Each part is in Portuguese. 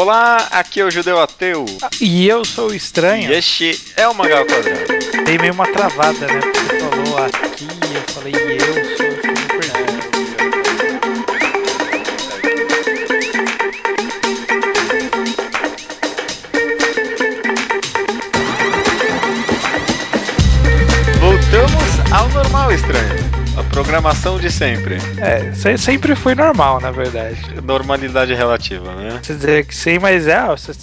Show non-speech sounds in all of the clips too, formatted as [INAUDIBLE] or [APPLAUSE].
Olá, aqui é o Judeu Ateu. E eu sou o Estranho. E este é o Mangá ao Quadrado. Dei meio uma travada, né? Porque você falou aqui, eu falei e eu sou, eu perdido. Voltamos ao normal, Estranho. Programação de sempre. É, se- sempre foi normal, na verdade. Normalidade relativa, né? Você dizer que sim, mas é,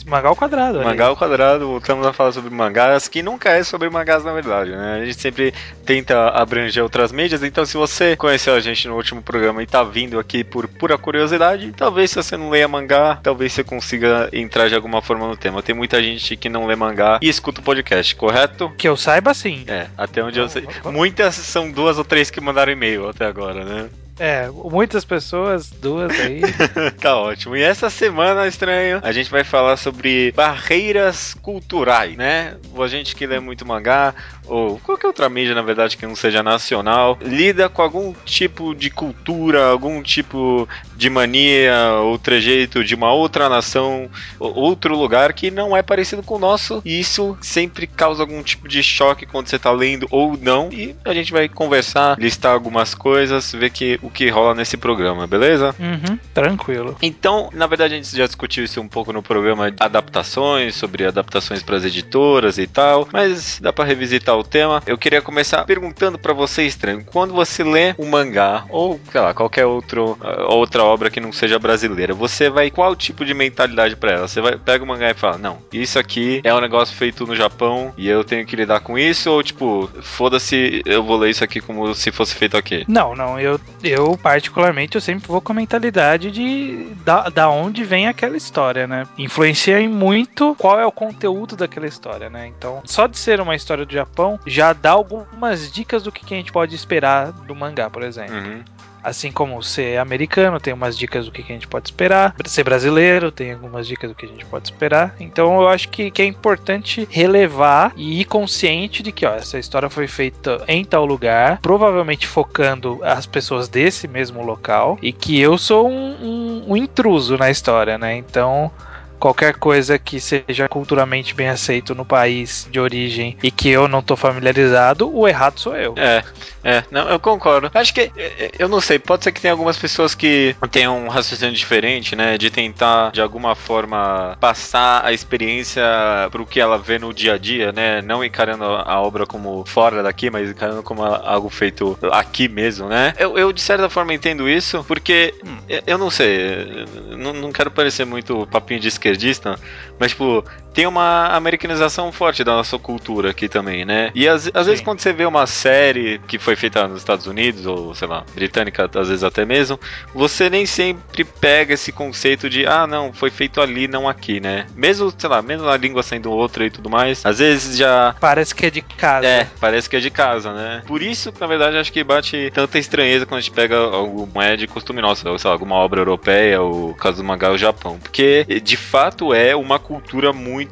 mangá ao quadrado. Mangá ao quadrado, voltamos a falar sobre mangás, que nunca é sobre mangás na verdade, né? A gente sempre tenta abranger outras mídias, então se você conheceu a gente no último programa e tá vindo aqui por pura curiosidade, talvez se você não leia mangá, talvez você consiga entrar de alguma forma no tema. Tem muita gente que não lê mangá e escuta o podcast, correto? Que eu saiba, sim. É, até onde eu sei. Muitas são duas ou três que mandaram e-mail até agora, né? É, muitas pessoas, duas aí. [LAUGHS] tá ótimo. E essa semana, estranho, a gente vai falar sobre barreiras culturais, né? A gente que lê muito mangá, ou qualquer outra mídia, na verdade, que não seja nacional, lida com algum tipo de cultura, algum tipo de mania ou trejeito de uma outra nação, ou outro lugar que não é parecido com o nosso, e isso sempre causa algum tipo de choque quando você tá lendo ou não. E a gente vai conversar, listar algumas coisas, ver que, o que rola nesse programa, beleza? Uhum, tranquilo. Então, na verdade, a gente já discutiu isso um pouco no programa de adaptações, sobre adaptações para as editoras e tal, mas dá para revisitar o tema. Eu queria começar perguntando para você, estranho, quando você lê um mangá ou, sei lá, qualquer outro, ah, outra obra que não seja brasileira, você vai qual tipo de mentalidade para ela? Você vai pega o mangá e fala: "Não, isso aqui é um negócio feito no Japão e eu tenho que lidar com isso" ou tipo, foda-se, eu vou ler isso aqui como se fosse feito aqui? Não, não, eu, eu particularmente eu sempre vou com a mentalidade de da, da onde vem aquela história, né? Influencia em muito qual é o conteúdo daquela história, né? Então, só de ser uma história do Japão já dá algumas dicas do que, que a gente pode esperar do mangá, por exemplo. Uhum. Assim como ser americano, tem umas dicas do que, que a gente pode esperar. Ser brasileiro, tem algumas dicas do que a gente pode esperar. Então eu acho que, que é importante relevar e ir consciente de que ó, essa história foi feita em tal lugar, provavelmente focando as pessoas desse mesmo local, e que eu sou um, um- um intruso na história, né? Então. Qualquer coisa que seja culturalmente bem aceito no país de origem e que eu não tô familiarizado, o errado sou eu. É, é, não, eu concordo. Acho que, é, é, eu não sei, pode ser que tenha algumas pessoas que tenham um raciocínio diferente, né? De tentar, de alguma forma, passar a experiência pro que ela vê no dia a dia, né? Não encarando a obra como fora daqui, mas encarando como algo feito aqui mesmo, né? Eu, eu, de certa forma, entendo isso, porque, eu- eu não sei, não, não quero parecer muito papinho de esquerdista, mas, tipo, tem uma americanização forte da nossa cultura aqui também, né? E às, às vezes quando você vê uma série que foi feita nos Estados Unidos, ou sei lá, britânica, às vezes até mesmo, você nem sempre pega esse conceito de, ah, não, foi feito ali, não aqui, né? Mesmo, sei lá, mesmo a língua sendo outra e tudo mais, às vezes já Parece que é de casa. é, parece que é de casa, né? Por isso, na verdade, acho que bate tanta estranheza quando a gente pega alguma é de costume nossa, ou sei lá, alguma obra europeia, ou caso do mangá, o Japão. Porque, de fato, é uma cultura muito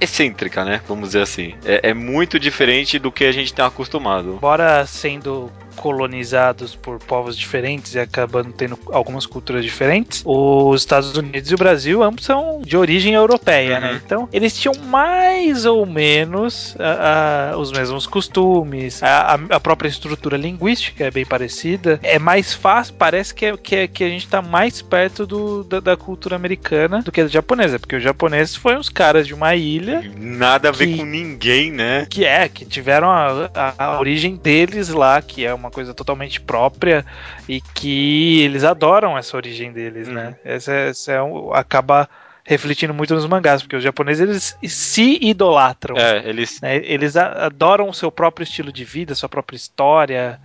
excêntrica, né? Vamos dizer assim. É, é muito diferente do que a gente tá acostumado. Embora sendo colonizados por povos diferentes e acabando tendo algumas culturas diferentes, os Estados Unidos e o Brasil ambos são de origem europeia, Uhum. né? Então eles tinham mais ou menos a- a- os mesmos costumes, a, a- própria estrutura linguística é bem parecida. É mais fácil, parece que, é, que, é- que a gente tá mais perto do- da, da cultura americana do que da japonesa, porque os japoneses foram os caras de uma ilha Nada a ver Que- com ninguém, né? que é, que tiveram a origem deles lá, que é uma coisa totalmente própria e que eles adoram essa origem deles, né? Essa, é- essa é um- acaba refletindo muito nos mangás, porque os japoneses eles se idolatram. É, eles. né? Eles adoram o seu próprio estilo de vida, sua própria história.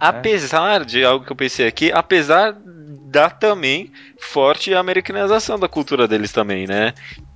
Apesar de algo que eu pensei aqui, apesar da também forte americanização da cultura deles também, né?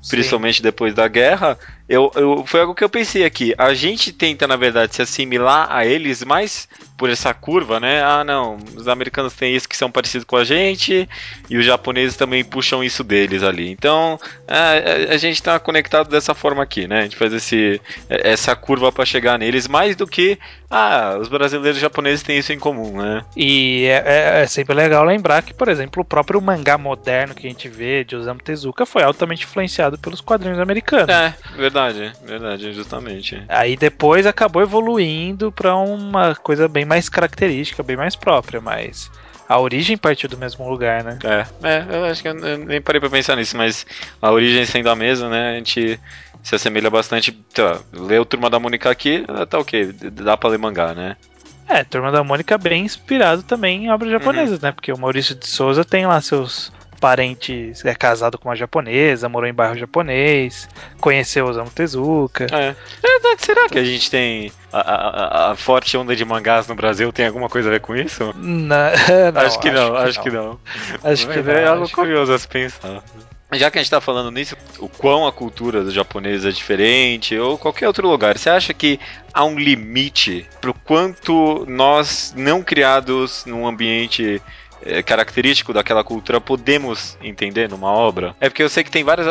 Principalmente depois da guerra, eu, eu, foi algo que eu pensei aqui. A gente tenta, na verdade, se assimilar a eles mais por essa curva, né? Ah, não, os americanos têm isso que são parecidos com a gente e os japoneses também puxam isso deles ali. Então, a, a gente tá conectado dessa forma aqui, né? A gente faz esse, essa curva para chegar neles mais do que, ah, os brasileiros e japoneses têm isso em comum, né? E é, é, é sempre legal lembrar que, por exemplo, o próprio mangá moderno que a gente vê de Osamu Tezuka foi altamente influenciado pelos quadrinhos americanos. É, verdade, verdade, justamente. Aí depois acabou evoluindo para uma coisa bem mais característica, bem mais própria, mas a origem partiu do mesmo lugar, né? É, é eu acho que eu, nem parei pra pensar nisso, mas a origem sendo a mesma, né? A gente se assemelha bastante. Tá, lê o Turma da Mônica aqui, tá ok, dá pra ler mangá, né? É, Turma da Mônica bem inspirado também em obras japonesas, uhum. né? Porque o Maurício de Souza tem lá seus parente é casado com uma japonesa, morou em bairro japonês, conheceu Osamu Tezuka. É. é será que a gente tem a, a, a, forte onda de mangás no Brasil tem alguma coisa a ver com isso? [LAUGHS] não, acho que não, acho que não. Acho que não. É algo curioso a se pensar. Já que a gente está falando nisso, o quão a cultura do japonês é diferente, ou qualquer outro lugar, você acha que há um limite pro quanto nós, não criados num ambiente é, característico daquela cultura podemos entender numa obra. É porque eu sei que tem vários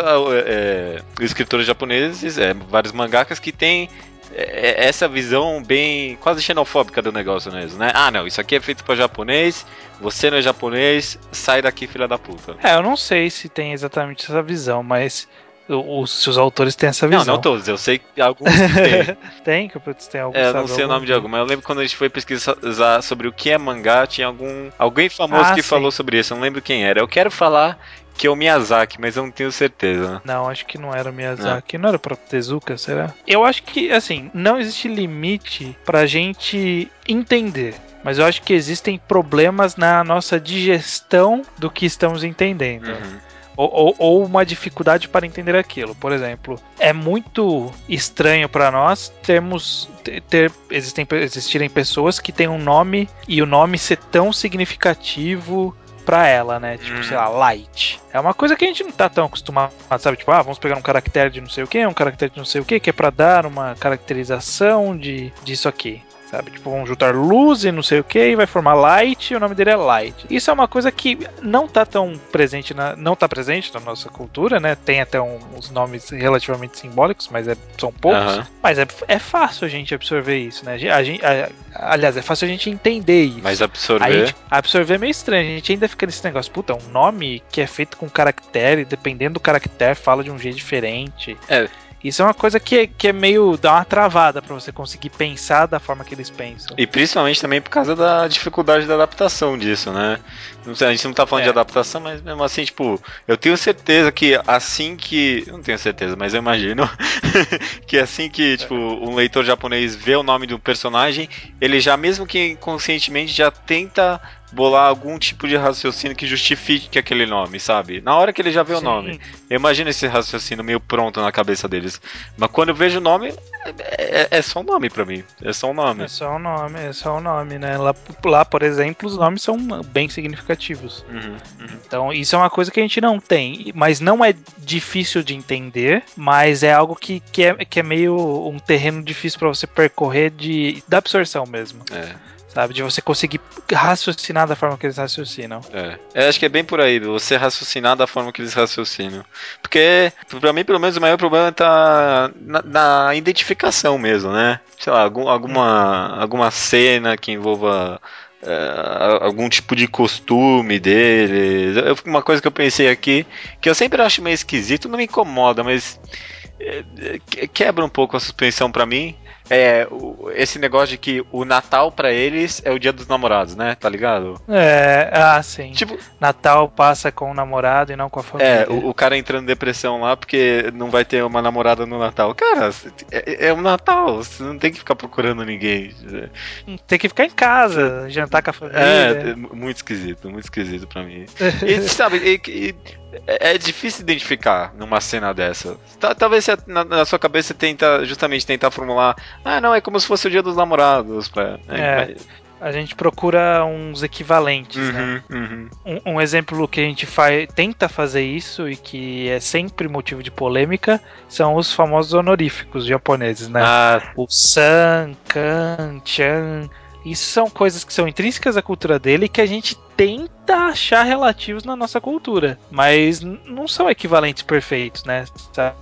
é, escritores japoneses, é, vários mangakas que têm é, essa visão bem quase xenofóbica do negócio mesmo, né? Ah, não, isso aqui é feito para japonês, você não é japonês, sai daqui, filha da puta. É, eu não sei se tem exatamente essa visão, mas os, se os autores têm essa visão. Não, não todos, eu sei que alguns [LAUGHS] têm. tem, que tem alguns. É, não sei o nome de algum, mas eu lembro quando a gente foi pesquisar sobre o que é mangá, tinha algum alguém famoso ah, que sim. falou sobre isso, eu não lembro quem era. Eu quero falar que é o Miyazaki, mas eu não tenho certeza. Não, acho que não era o Miyazaki. Não, não era o próprio Tezuka, será? Eu acho que, assim, não existe limite pra gente entender. Mas eu acho que existem problemas na nossa digestão do que estamos entendendo. Uhum. Ou, ou, ou, uma dificuldade para entender aquilo. Por exemplo, é muito estranho para nós termos ter, existem, existirem pessoas que têm um nome e o nome ser tão significativo pra ela, né? Tipo, hum. sei lá, light. É uma coisa que a gente não tá tão acostumado, sabe? Tipo, ah, vamos pegar um caractere de não sei o que, um caractere de não sei o que, que é pra dar uma caracterização de disso aqui sabe? Tipo, vão juntar luz e não sei o que e vai formar Light e o nome dele é Light. Isso é uma coisa que não tá tão presente na, não tá presente na nossa cultura, né? Tem até um, uns nomes relativamente simbólicos, mas é, são poucos. Uhum. Mas é, é fácil a gente absorver isso, né? A gente, a, aliás, é fácil a gente entender isso. Mas absorver. Gente, absorver é meio estranho. A gente ainda fica nesse negócio, puta, um nome que é feito com caractere, dependendo do caractere, fala de um jeito diferente. É. Isso é uma coisa que, que é meio. dá uma travada para você conseguir pensar da forma que eles pensam. E principalmente também por causa da dificuldade da adaptação disso, né? Sei, a gente não tá falando é. de adaptação, mas mesmo assim, tipo, eu tenho certeza que assim que. Não tenho certeza, mas eu imagino [LAUGHS] que assim que, tipo, um leitor japonês vê o nome do personagem, ele já, mesmo que inconscientemente, já tenta bolar algum tipo de raciocínio que justifique aquele nome, sabe? Na hora que ele já vê Sim. o nome. Eu imagino esse raciocínio meio pronto na cabeça deles. Mas quando eu vejo o nome, é, é só um nome para mim. É só um nome. É só um nome, é só um nome, né? Lá, lá por exemplo, os nomes são bem significativos. Uhum, uhum. Então, isso é uma coisa que a gente não tem. Mas não é difícil de entender, mas é algo que, que, é, que é meio um terreno difícil para você percorrer de, da absorção mesmo. É sabe? De você conseguir raciocinar da forma que eles raciocinam. É. Eu acho que é bem por aí, você raciocinar da forma que eles raciocinam. Porque, pra mim, pelo menos, o maior problema tá na, na identificação mesmo, né? Sei lá, algum, alguma, alguma cena que envolva. É, algum tipo de costume deles. Uma coisa que eu pensei aqui, que eu sempre acho meio esquisito, não me incomoda, mas é, é, quebra um pouco a suspensão para mim é esse negócio de que o Natal para eles é o dia dos namorados, né? Tá ligado? É, ah, sim. Tipo, Natal passa com o namorado e não com a família. É, o, o cara entrando em depressão lá porque não vai ter uma namorada no Natal. Cara, é, é o Natal, você não tem que ficar procurando ninguém. Tem que ficar em casa, jantar com a família. É, muito esquisito, muito esquisito para mim. e sabe, e, e, é, é difícil identificar numa cena dessa. Talvez na, na, sua cabeça tenta justamente tentar formular, ah, não, é como se fosse o dia dos namorados. Pra, é, é. a gente procura uns equivalentes, uhum, né? Uhum. Um, um, exemplo que a gente faz, tenta fazer isso e que é sempre motivo de polêmica são os famosos honoríficos japoneses, né? Ah. O San, Kan, Chan. Isso são coisas que são intrínsecas à cultura dele e que a gente tenta achar relativos na nossa cultura, mas não são equivalentes perfeitos, né?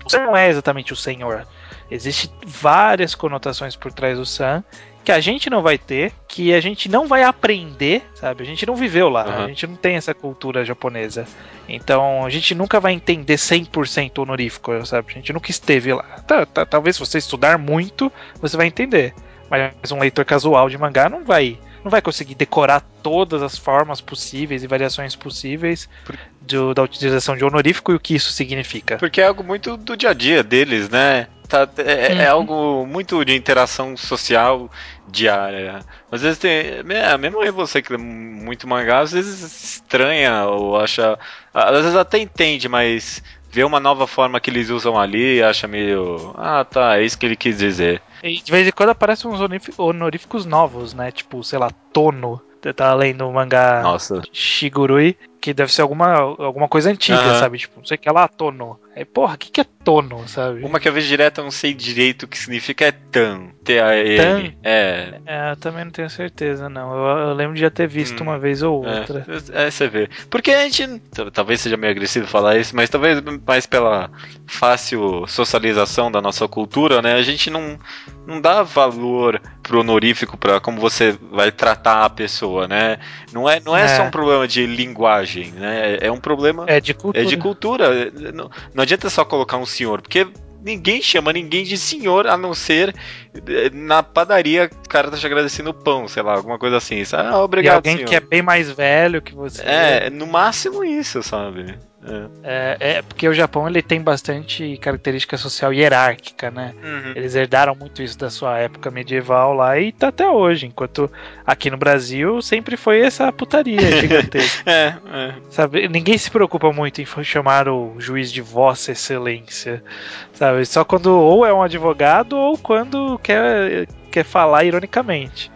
Você não é exatamente o senhor. Existem várias conotações por trás do San que a gente não vai ter, que a gente não vai aprender, sabe? A gente não viveu lá, uhum. a gente não tem essa cultura japonesa. Então a gente nunca vai entender 100% honorífico, sabe? A gente nunca esteve lá. Tá, tá, talvez se você estudar muito, você vai entender. Mas um leitor casual de mangá não vai não vai conseguir decorar todas as formas possíveis e variações possíveis do, da utilização de honorífico e o que isso significa. Porque é algo muito do dia a dia deles, né? Tá, é, é uhum. é algo muito de interação social diária. Às vezes tem. É, mesmo você que lê muito mangá, às vezes estranha ou acha. Às vezes até entende, mas vê uma nova forma que eles usam ali e acha meio. Ah, tá, é isso que ele quis dizer. E de vez em quando aparecem uns honoríficos novos, né? Tipo, sei lá, Tono. Eu tava lendo o mangá Nossa. Shigurui, que deve ser alguma, alguma coisa antiga, uhum. sabe? Tipo, não sei o que lá, Tono. Aí, porra, o que, que é tono, sabe? Uma que eu vejo direto, eu não sei direito o que significa, é tan. T-A-N. É. é. Eu também não tenho certeza, não. Eu, eu lembro de já ter visto hum, uma vez ou é. outra. É, é, você vê. Porque a gente. Talvez seja meio agressivo falar isso, mas talvez mais pela fácil socialização da nossa cultura, né? A gente não, não dá valor pro honorífico para como você vai tratar a pessoa, né? Não é, não é, é, só um problema de linguagem, né? É um problema. É de cultura. É de cultura. Não, não adianta só colocar um senhor, porque ninguém chama ninguém de senhor a não ser eh, na padaria o cara tá te agradecendo o pão, sei lá, alguma coisa assim. Ah, obrigado, e alguém senhor. que é bem mais velho que você. É, no máximo isso, sabe? É. é. É, porque o Japão ele tem bastante característica social hierárquica, né? Uhum. Eles herdaram muito isso da sua época medieval lá e tá até hoje. Enquanto aqui no Brasil sempre foi essa putaria [LAUGHS] gigantesca. é, é. Sabe? Ninguém se preocupa muito em chamar o juiz de Vossa Excelência. Sabe? Só quando ou é um advogado ou quando quer quer falar ironicamente.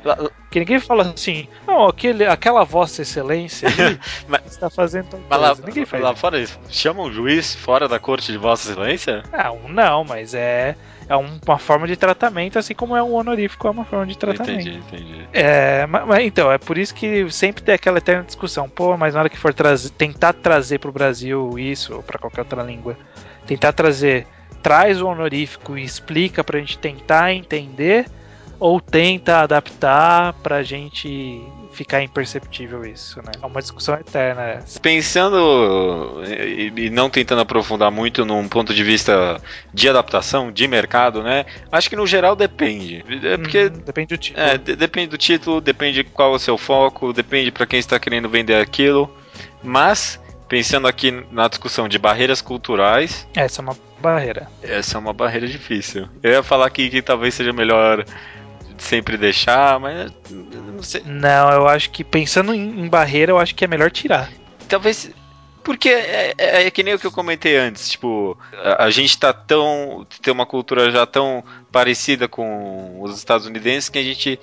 Que ninguém fala assim, não, aquele, aquela vossa excelência [LAUGHS] está fazendo mas lá, ninguém faz lá fora isso. Chama um juiz fora da corte de vossa excelência? Não, não, mas é, é uma forma de tratamento, assim como é um honorífico é uma forma de tratamento. Entendi, entendi. É, mas, mas, então, é por isso que sempre tem aquela eterna discussão. Pô, mas na hora que for trazer, tentar trazer para o Brasil isso, ou para qualquer outra língua, tentar trazer, traz o honorífico e explica para a gente tentar entender ou tenta adaptar pra gente ficar imperceptível isso, né? É uma discussão eterna essa. Pensando e não tentando aprofundar muito num ponto de vista de adaptação, de mercado, né? Acho que no geral depende. É porque hum, depende do título. É, depende do título, depende qual é o seu foco, depende para quem está querendo vender aquilo. Mas pensando aqui na discussão de barreiras culturais. Essa é uma barreira. Essa é uma barreira difícil. Eu ia falar aqui que talvez seja melhor sempre deixar, mas não sei. Não, eu acho que pensando em, em barreira, eu acho que é melhor tirar. Talvez porque é, é, é, que nem o que eu comentei antes, tipo, a, a, gente tá tão. tem uma cultura já tão parecida com os estadunidenses que a gente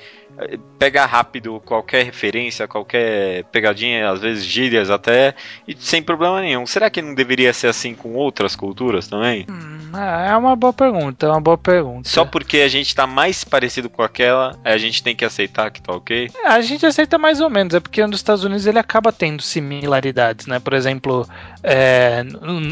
pega rápido qualquer referência, qualquer pegadinha, às vezes gírias até, e sem problema nenhum. Será que não deveria ser assim com outras culturas também? Hum, é uma boa pergunta, é uma boa pergunta. Só porque a gente tá mais parecido com aquela, a gente tem que aceitar que tá ok? É, a gente aceita mais ou menos, é porque nos Estados Unidos ele acaba tendo similaridades, né? Por exemplo, é,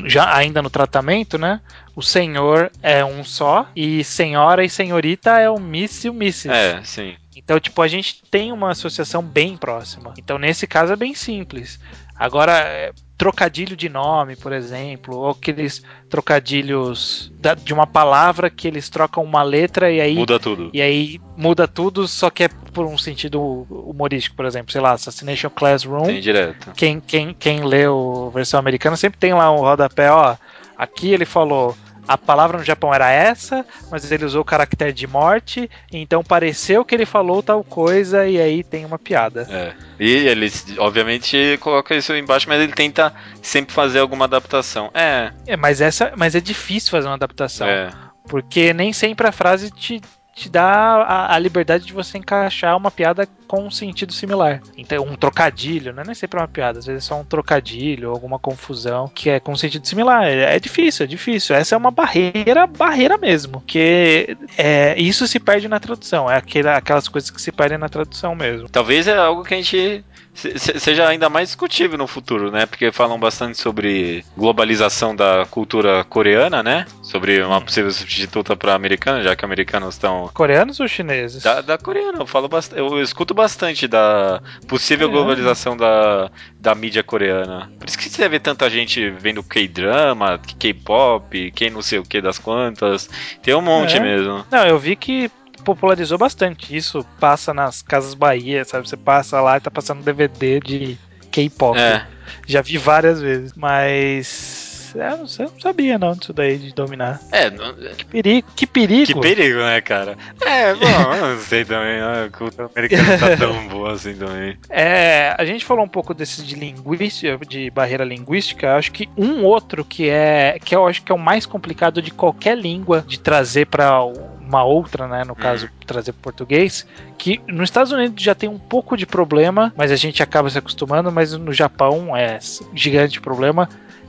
já ainda no tratamento, né? O senhor é um só e senhora e senhorita é o miss e o missus. É, sim. Então, tipo, a gente tem uma associação bem próxima. Então, nesse caso é bem simples. Agora, é, trocadilho de nome, por exemplo, ou aqueles trocadilhos da, de uma palavra que eles trocam uma letra e aí muda tudo. E aí muda tudo, só que é por um sentido humorístico, por exemplo, sei lá, Assassination Classroom. Tem direto. Quem quem quem leu a versão americana sempre tem lá um rodapé, ó, aqui ele falou a palavra no Japão era essa, mas ele usou o caractere de morte, então pareceu que ele falou tal coisa e aí tem uma piada. É. E ele, obviamente, coloca isso embaixo, mas ele tenta sempre fazer alguma adaptação. É. É, mas essa, mas é difícil fazer uma adaptação. É. Porque nem sempre a frase te te dá a, a, liberdade de você encaixar uma piada com um sentido similar. Então, um trocadilho, né? Nem sempre é uma piada, às vezes é só um trocadilho, alguma confusão que é com um sentido similar. É, é difícil, é difícil. Essa é uma barreira, barreira mesmo. Que é, isso se perde na tradução. É aquela, aquelas coisas que se perdem na tradução mesmo. Talvez é algo que a gente seja ainda mais discutível no futuro, né? Porque falam bastante sobre globalização da cultura coreana, né? Sobre uma possível substituta para americana, já que americanos estão. Coreanos ou chineses? Da, da coreana, eu falo bastante. Eu escuto bastante da possível é. globalização da, da mídia coreana. Por isso que você vê tanta gente vendo K-drama, K-pop, quem não sei o que das quantas. Tem um monte é. mesmo. Não, eu vi que popularizou bastante. Isso passa nas Casas Bahia, sabe? Você passa lá e tá passando DVD de K-pop. É. Já vi várias vezes, mas é, eu não, sei, não sabia não disso daí de dominar. É, não... que perigo, que perigo. Que perigo, né, cara? É, [LAUGHS] bom, eu não sei também, né? a cultura americana tá [LAUGHS] tão boa assim também. É, a gente falou um pouco desse de linguística, de barreira linguística, acho que um outro que é, que eu acho que é o mais complicado de qualquer língua de trazer para uma outra, né, no caso, hum. trazer português, que nos Estados Unidos já tem um pouco de problema, mas a gente acaba se acostumando, mas no Japão é gigante problema,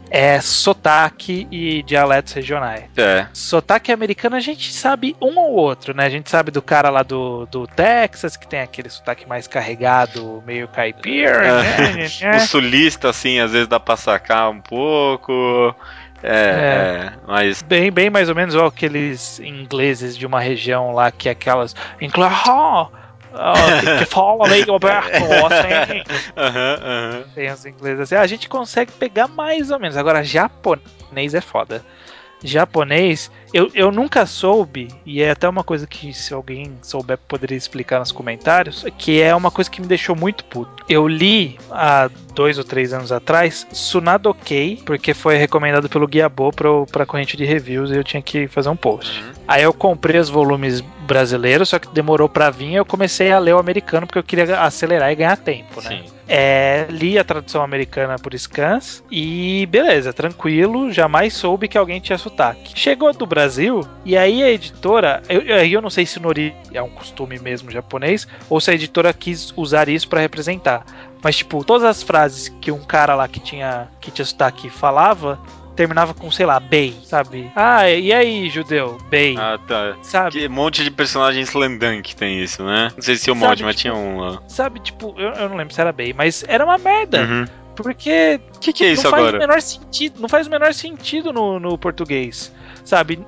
é sotaque e dialetos regionais. É. Sotaque americano a gente sabe um ou outro, né? A gente sabe do cara lá do, do Texas, que tem aquele sotaque mais carregado, meio caipira, é. né? [LAUGHS] o sulista, assim, às vezes dá pra sacar um pouco. É, é, é, mas. Bem, bem mais ou menos ó, aqueles ingleses de uma região lá que é aquelas. Inglaterra! [LAUGHS] Oh, que fala meio Roberto, assim. [LAUGHS] Uhum, uhum. Tem os ingleses assim. A gente consegue pegar mais ou menos. Agora, japonês é foda. Japonês, eu, eu nunca soube, e é até uma coisa que se alguém souber poderia explicar nos comentários, que é uma coisa que me deixou muito puto. Eu li há dois ou três anos atrás Sunadokei, porque foi recomendado pelo Guiabô para corrente de reviews e eu tinha que fazer um post. Uhum. Aí eu comprei os volumes brasileiros, só que demorou para vir e eu comecei a ler o americano porque eu queria acelerar e ganhar tempo, né? Sim. É, li a tradução americana por scans e beleza, tranquilo, jamais soube que alguém tinha sotaque. Chegou do Brasil e aí a editora, eu, eu não sei se Nori é um costume mesmo japonês ou se a editora quis usar isso para representar. Mas, tipo, todas as frases que um cara lá que tinha, que tinha sotaque falava, terminava com, sei lá, Bey, sabe? Ah, e aí, judeu? Bey. Ah, tá. Sabe? Que monte de personagens Slandan que tem isso, né? Não sei se o mod, mas tinha um lá. Sabe, tipo, eu, eu, não lembro se era Bey, mas era uma merda. Uhum. Porque. O que, que é isso não agora? Faz o menor sentido, não faz o menor sentido no, no português. Sabe?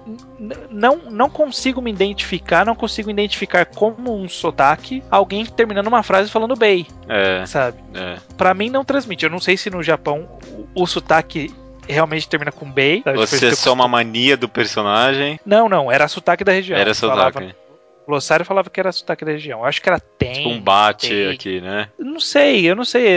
Não, não consigo me identificar, não consigo identificar como um sotaque alguém terminando uma frase falando bem. É. Sabe? É. Pra mim não transmite. Eu não sei se no Japão o, o sotaque realmente termina com Bay. Você é só uma mania do personagem? Não, não, era sotaque da região. Era sotaque. O glossário falava que era sotaque da região. Eu acho que era tem. Tipo um bate tem. aqui, né? Não sei, eu não sei.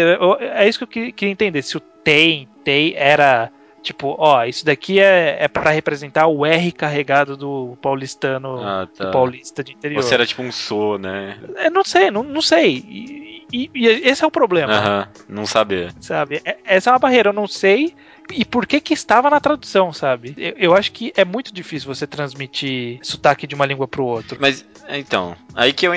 é isso que eu queria entender. Se o tem, tem era. Tipo, ó, isso daqui é, é para representar o R carregado do paulistano, ah, tá. do paulista de interior. Você era tipo um so, né? Eu não sei, não, não sei. E, e, e esse é o problema. Aham, uh -huh. não saber. Sabe? É, essa é uma barreira, eu não sei e por que que estava na tradução, sabe? Eu, eu, acho que é muito difícil você transmitir sotaque de uma língua para o outro. Mas então, aí que eu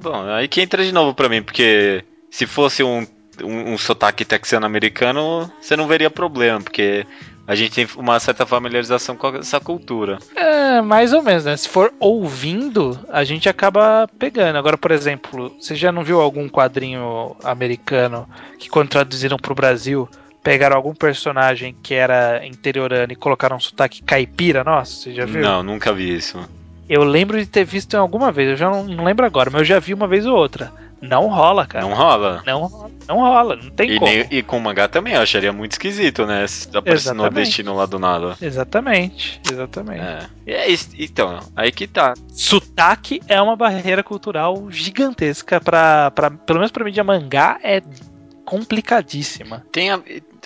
bom, aí que entra de novo para mim, porque se fosse um, um, um sotaque texano-americano, você não veria problema, porque a gente tem uma certa familiarização com essa cultura. É, mais ou menos, né? Se for ouvindo, a gente acaba pegando. Agora, por exemplo, você já não viu algum quadrinho americano que quando traduziram para o Brasil pegaram algum personagem que era interiorano e colocaram um sotaque caipira, nossa, você já viu? Não, nunca vi isso. Eu lembro de ter visto em alguma vez, eu já não, não lembro agora, mas eu já vi uma vez ou outra. Não rola, cara. Não rola. Não, não rola, não tem e como. Nem, e com o mangá também, eu acharia muito esquisito, né? Se aparecendo nordestino lá do nada. Exatamente, exatamente. É. É isso, então, aí que tá. Sotaque é uma barreira cultural gigantesca para pelo menos pra mídia mangá, é complicadíssima. Tem a,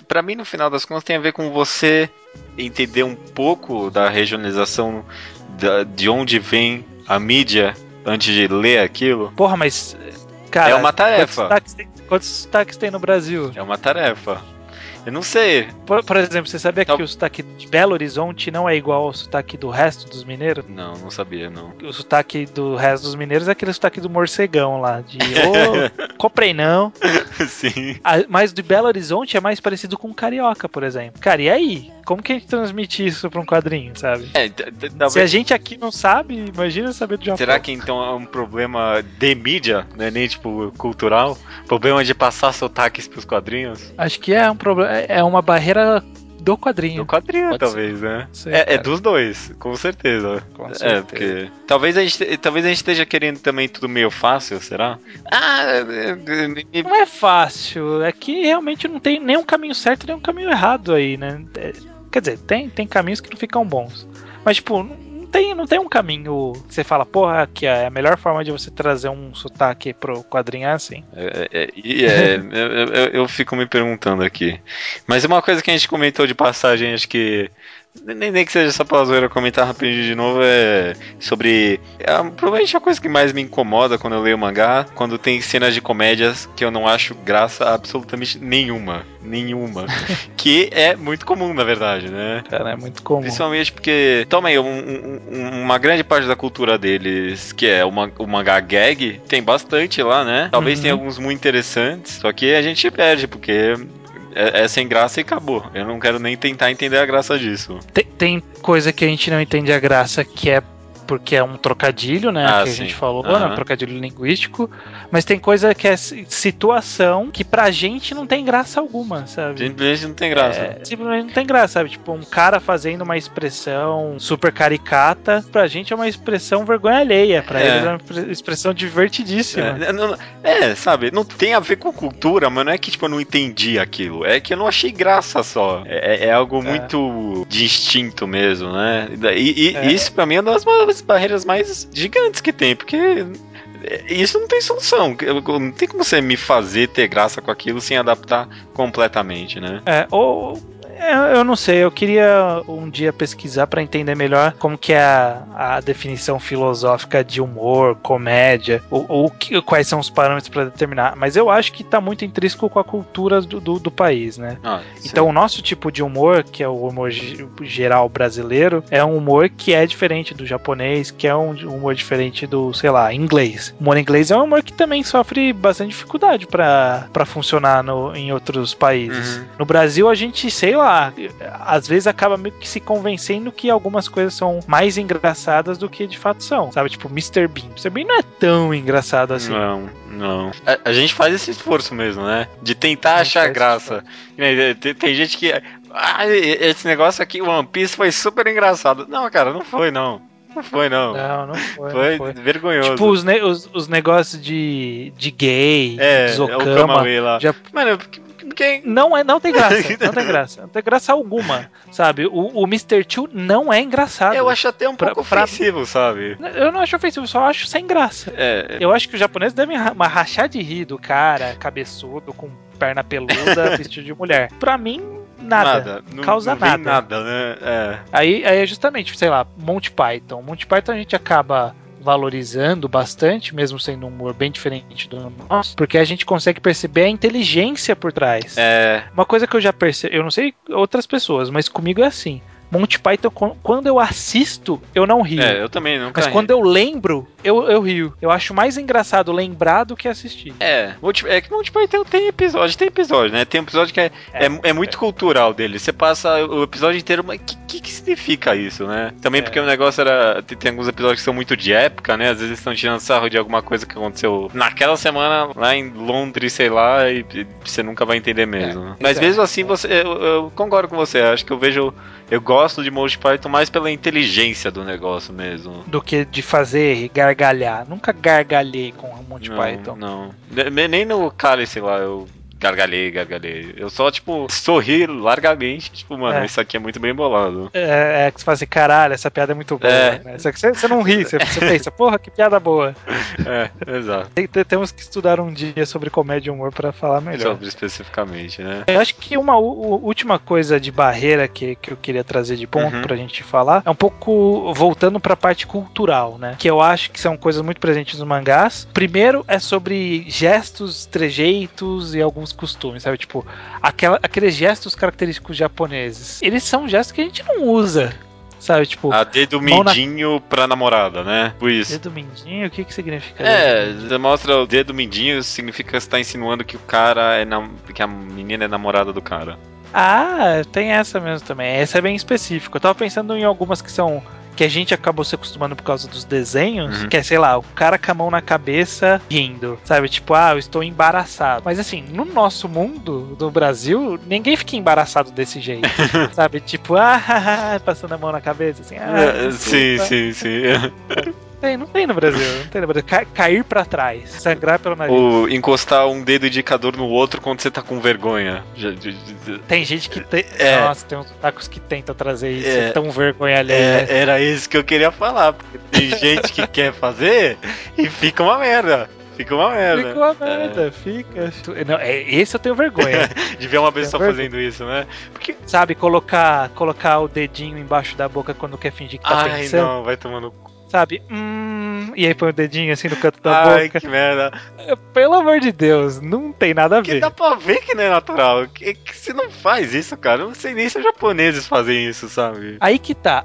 para mim, no final das contas, tem a ver com você entender um pouco da regionalização da, de onde vem a mídia antes de ler aquilo. Porra, mas. Cara, é uma tarefa. Quantos sotaques tem, quantos sotaques tem no Brasil? É uma tarefa. Eu não sei. Por, por exemplo, você sabia que o sotaque de Belo Horizonte não é igual ao sotaque do resto dos mineiros? Não, não sabia, não. O sotaque do resto dos mineiros é aquele sotaque do morcegão lá, de ô, [LAUGHS] comprei não. [LAUGHS] Sim. A- Mas de Belo Horizonte é mais parecido com carioca, por exemplo. Cara, e aí? Como que a gente transmite isso pra um quadrinho, sabe? É, Se a gente aqui não sabe, imagina saber do Japão. Será que então é um problema de mídia, né? Nem tipo cultural? Problema de passar sotaques pros quadrinhos? Acho que é um problema, é uma barreira do quadrinho. No quadrinho, Pode talvez, né? Sei, É, é dos dois, com certeza. Com É, certeza. porque. Talvez a, gente, talvez a gente esteja querendo também tudo meio fácil, será? Ah, é, é, é, Não é fácil, é que realmente não tem nenhum caminho certo nem um caminho errado aí, né? É, quer dizer, tem, tem caminhos que não ficam bons. Mas, tipo, não tem, não tem um caminho que você fala, porra, que é a melhor forma de você trazer um sotaque pro quadrinho é assim. É, é, e é, [LAUGHS] eu, eu- eu fico me perguntando aqui. Mas uma coisa que a gente comentou de passagem, acho que. Nem, nem que seja só pra zoeira comentar rapidinho de novo, é sobre. É, provavelmente a coisa que mais me incomoda quando eu leio mangá, quando tem cenas de comédias que eu não acho graça absolutamente nenhuma. Nenhuma. [LAUGHS] que é muito comum, na verdade, né? Cara, é muito comum. Principalmente porque, toma aí, um- um- um- uma grande parte da cultura deles, que é o, o mangá gag, tem bastante lá, né? Talvez Uhum. tenha alguns muito interessantes, só que a gente perde, porque é, é sem graça e acabou. Eu não quero nem tentar entender a graça disso. Tem, tem coisa que a gente não entende a graça que é porque é um trocadilho, né? Ah, que a sim. gente falou, né? Aham. Um trocadilho linguístico. Mas tem coisa que é si- situação que pra gente não tem graça alguma, sabe? Simplesmente não tem graça. É, simplesmente não tem graça, sabe? Tipo, um cara fazendo uma expressão super caricata, pra gente é uma expressão vergonha alheia, pra É. eles é uma expre- expressão divertidíssima. É, não- é, sabe, não tem a ver com cultura, mas não é que tipo, eu não entendi aquilo. É que eu não achei graça só. É, é algo muito de instinto mesmo, né? E, e É. isso pra mim é uma das maiores barreiras mais gigantes que tem, porque isso não tem solução. Não tem como você me fazer ter graça com aquilo sem adaptar completamente, né? É, ou. É, Eu não sei, eu queria um dia pesquisar pra entender melhor como que é a, a definição filosófica de humor, comédia, ou, ou que- quais são os parâmetros pra determinar. Mas eu acho que tá muito intrínseco com a cultura do, do, do país, né? Ah, Então, o nosso tipo de humor, que é o humor ge- geral brasileiro, é um humor que é diferente do japonês, que é um humor diferente do, sei lá, inglês. O humor inglês é um humor que também sofre bastante dificuldade pra pra funcionar no, em outros países. Uhum. No Brasil, a gente, sei lá, às vezes acaba meio que se convencendo que algumas coisas são mais engraçadas do que de fato são, sabe? Tipo, Mr. Bean. Mr. Bean não é tão engraçado assim. Não, não. A, a gente faz esse esforço mesmo, né? De tentar achar graça. Né, Tem, tem gente que. Ah, esse negócio aqui, One Piece, foi super engraçado. Não, cara, não foi, não. Não foi, não. Não, não foi. foi, não foi. vergonhoso. Tipo, os, ne- os, os negócios de, de gay, é, de é o. Kamaway lá. já- Mano, quem. Não, é, não tem graça. Não tem [LAUGHS] graça. Não tem graça alguma. Sabe? O, o Mr. Two não é engraçado. Eu acho até um Pra- pouco pra- ofensivo, sabe? Eu não acho ofensivo, eu só acho sem graça. É. Eu acho que os japoneses devem rachar de rir do cara cabeçudo, com perna peluda, [LAUGHS] vestido de mulher. Pra mim, nada. Não, causa não vem nada. nada, né? É. Aí, aí é justamente, sei lá, Monty Python. Monty Python a gente acaba valorizando bastante, mesmo sendo um humor bem diferente do nosso, porque a gente consegue perceber a inteligência por trás. É. Uma coisa que eu já percebi, eu não sei outras pessoas, mas comigo é assim. Monty Python, quan- quando eu assisto, eu não rio. É, eu também nunca. mas quando eu lembro, eu, eu rio. Eu acho mais engraçado lembrar do que assistir. É, Monty- é que Monty Python tem episódio, tem episódio, né? Tem um episódio que é, é, é muito cultural dele. Você passa o episódio inteiro, mas que, que, que significa isso, né? Também É. porque o negócio era. Tem, tem alguns episódios que são muito de época, né? Às vezes estão tirando sarro de alguma coisa que aconteceu naquela semana lá em Londres, sei lá, e, e você nunca vai entender mesmo. Mas é. mesmo assim, você, eu, eu concordo com você. Acho que eu vejo. Eu gosto de Monty Python mais pela inteligência do negócio mesmo. Do que de fazer gargalhar. Nunca gargalhei com Monty não, Python. Não. Ne- Nem no cálice lá, eu gargalhei, gargalhei. Eu só, tipo, sorri largamente, tipo, mano, É. isso aqui é muito bem bolado. É, é que você fala assim, caralho, essa piada é muito boa. É. Né? Só que você, você não ri, você, você pensa, porra, que piada boa. [LAUGHS] É, exato. Tem- tem- temos que estudar um dia sobre comédia e humor pra falar melhor. Sobre especificamente, né? Eu acho que uma última coisa de barreira que, que eu queria trazer de ponto Uhum. pra gente falar é um pouco voltando pra parte cultural, né? Que eu acho que são coisas muito presentes nos mangás. Primeiro é sobre gestos, trejeitos e alguns alguns costumes, sabe? Tipo, aquela, aqueles gestos característicos japoneses. Eles são gestos que a gente não usa. Sabe, tipo. A dedo mindinho na... pra namorada, né? Por isso. Dedo mindinho? O que que significa? É, você mostra o dedo mindinho, significa que você tá insinuando que o cara é. Na... que a menina é namorada do cara. Ah, tem essa mesmo também. Essa é bem específica. Eu tava pensando em algumas que são que a gente acabou se acostumando por causa dos desenhos, uhum. que é, sei lá, o cara com a mão na cabeça rindo, sabe? Tipo, ah, eu estou embaraçado. Mas assim, no nosso mundo, do Brasil, ninguém fica embaraçado desse jeito, [LAUGHS] sabe? Tipo, ah, [LAUGHS] passando a mão na cabeça, assim, ah, é, sim, sim, sim. [LAUGHS] Tem, não tem no Brasil. Não tem no Brasil. Ca cair para trás. Sangrar pelo nariz. Ou encostar um dedo indicador no outro quando você tá com vergonha. Tem gente que tem. É. Nossa, tem uns tacos que tentam trazer isso. É, tão vergonha ali. É, né? Era isso que eu queria falar. Porque tem [LAUGHS] gente que quer fazer e fica uma merda. Fica uma merda. Fica uma merda, é. fica. Não, é, esse eu tenho vergonha. [LAUGHS] de ver uma pessoa fazendo isso, né? Porque... Sabe, colocar, colocar o dedinho embaixo da boca quando quer fingir que tá Ai, pensando. Ai, não, vai tomando sabe? Hum, e aí põe o dedinho assim no canto da Ai, boca. que merda. Pelo amor de Deus, não tem nada a ver. Que dá pra ver que não é natural. Que, que você não faz isso, cara. Eu não sei nem se os japoneses fazem isso, sabe? Aí que tá.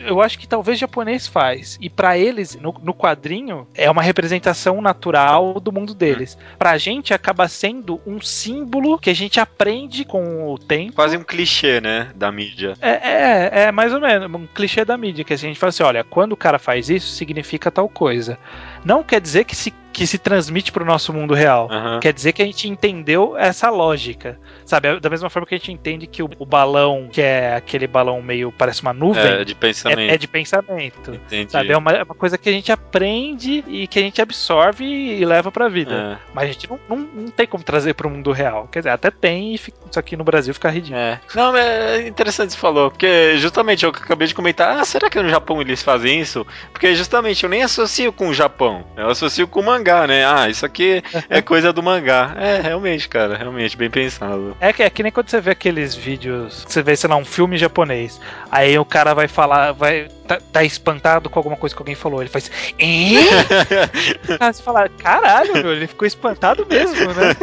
Eu acho que talvez japonês faz. E para eles, no, no, quadrinho, é uma representação natural do mundo deles. Hum. Pra gente, acaba sendo um símbolo que a gente aprende com o tempo. Quase um clichê, né? Da mídia. É, é, é mais ou menos. Um clichê da mídia. Que a gente fala assim: olha, quando o cara faz isso, significa tal coisa. Não quer dizer que se que se transmite para o nosso mundo real. Uhum. Quer dizer que a gente entendeu essa lógica. Sabe? Da mesma forma que a gente entende que o, o balão, que é aquele balão meio parece uma nuvem, é de pensamento. É, é de pensamento. Entendi. Sabe? É uma, é uma, coisa que a gente aprende e que a gente absorve e leva para a vida. É. Mas a gente não, não, não tem como trazer para o mundo real. Quer dizer, até tem, e fica, isso aqui no Brasil fica ridículo. É. Não, é interessante você falou, porque justamente eu acabei de comentar, ah, será que no Japão eles fazem isso? Porque justamente eu nem associo com o Japão, eu associo com o mangá, né? Ah, isso aqui [LAUGHS] é coisa do mangá. É, realmente, cara, realmente, bem pensado. É que, é que nem quando você vê aqueles vídeos, você vê, sei lá, um filme japonês, aí o cara vai falar, vai tá, tá espantado com alguma coisa que alguém falou, ele faz, é? [LAUGHS] você fala, caralho, meu, ele ficou espantado mesmo, né?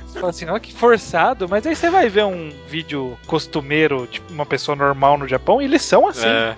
[LAUGHS] Você fala assim, ó, que forçado, mas aí você vai ver um vídeo costumeiro, tipo, uma pessoa normal no Japão, e eles são assim. É,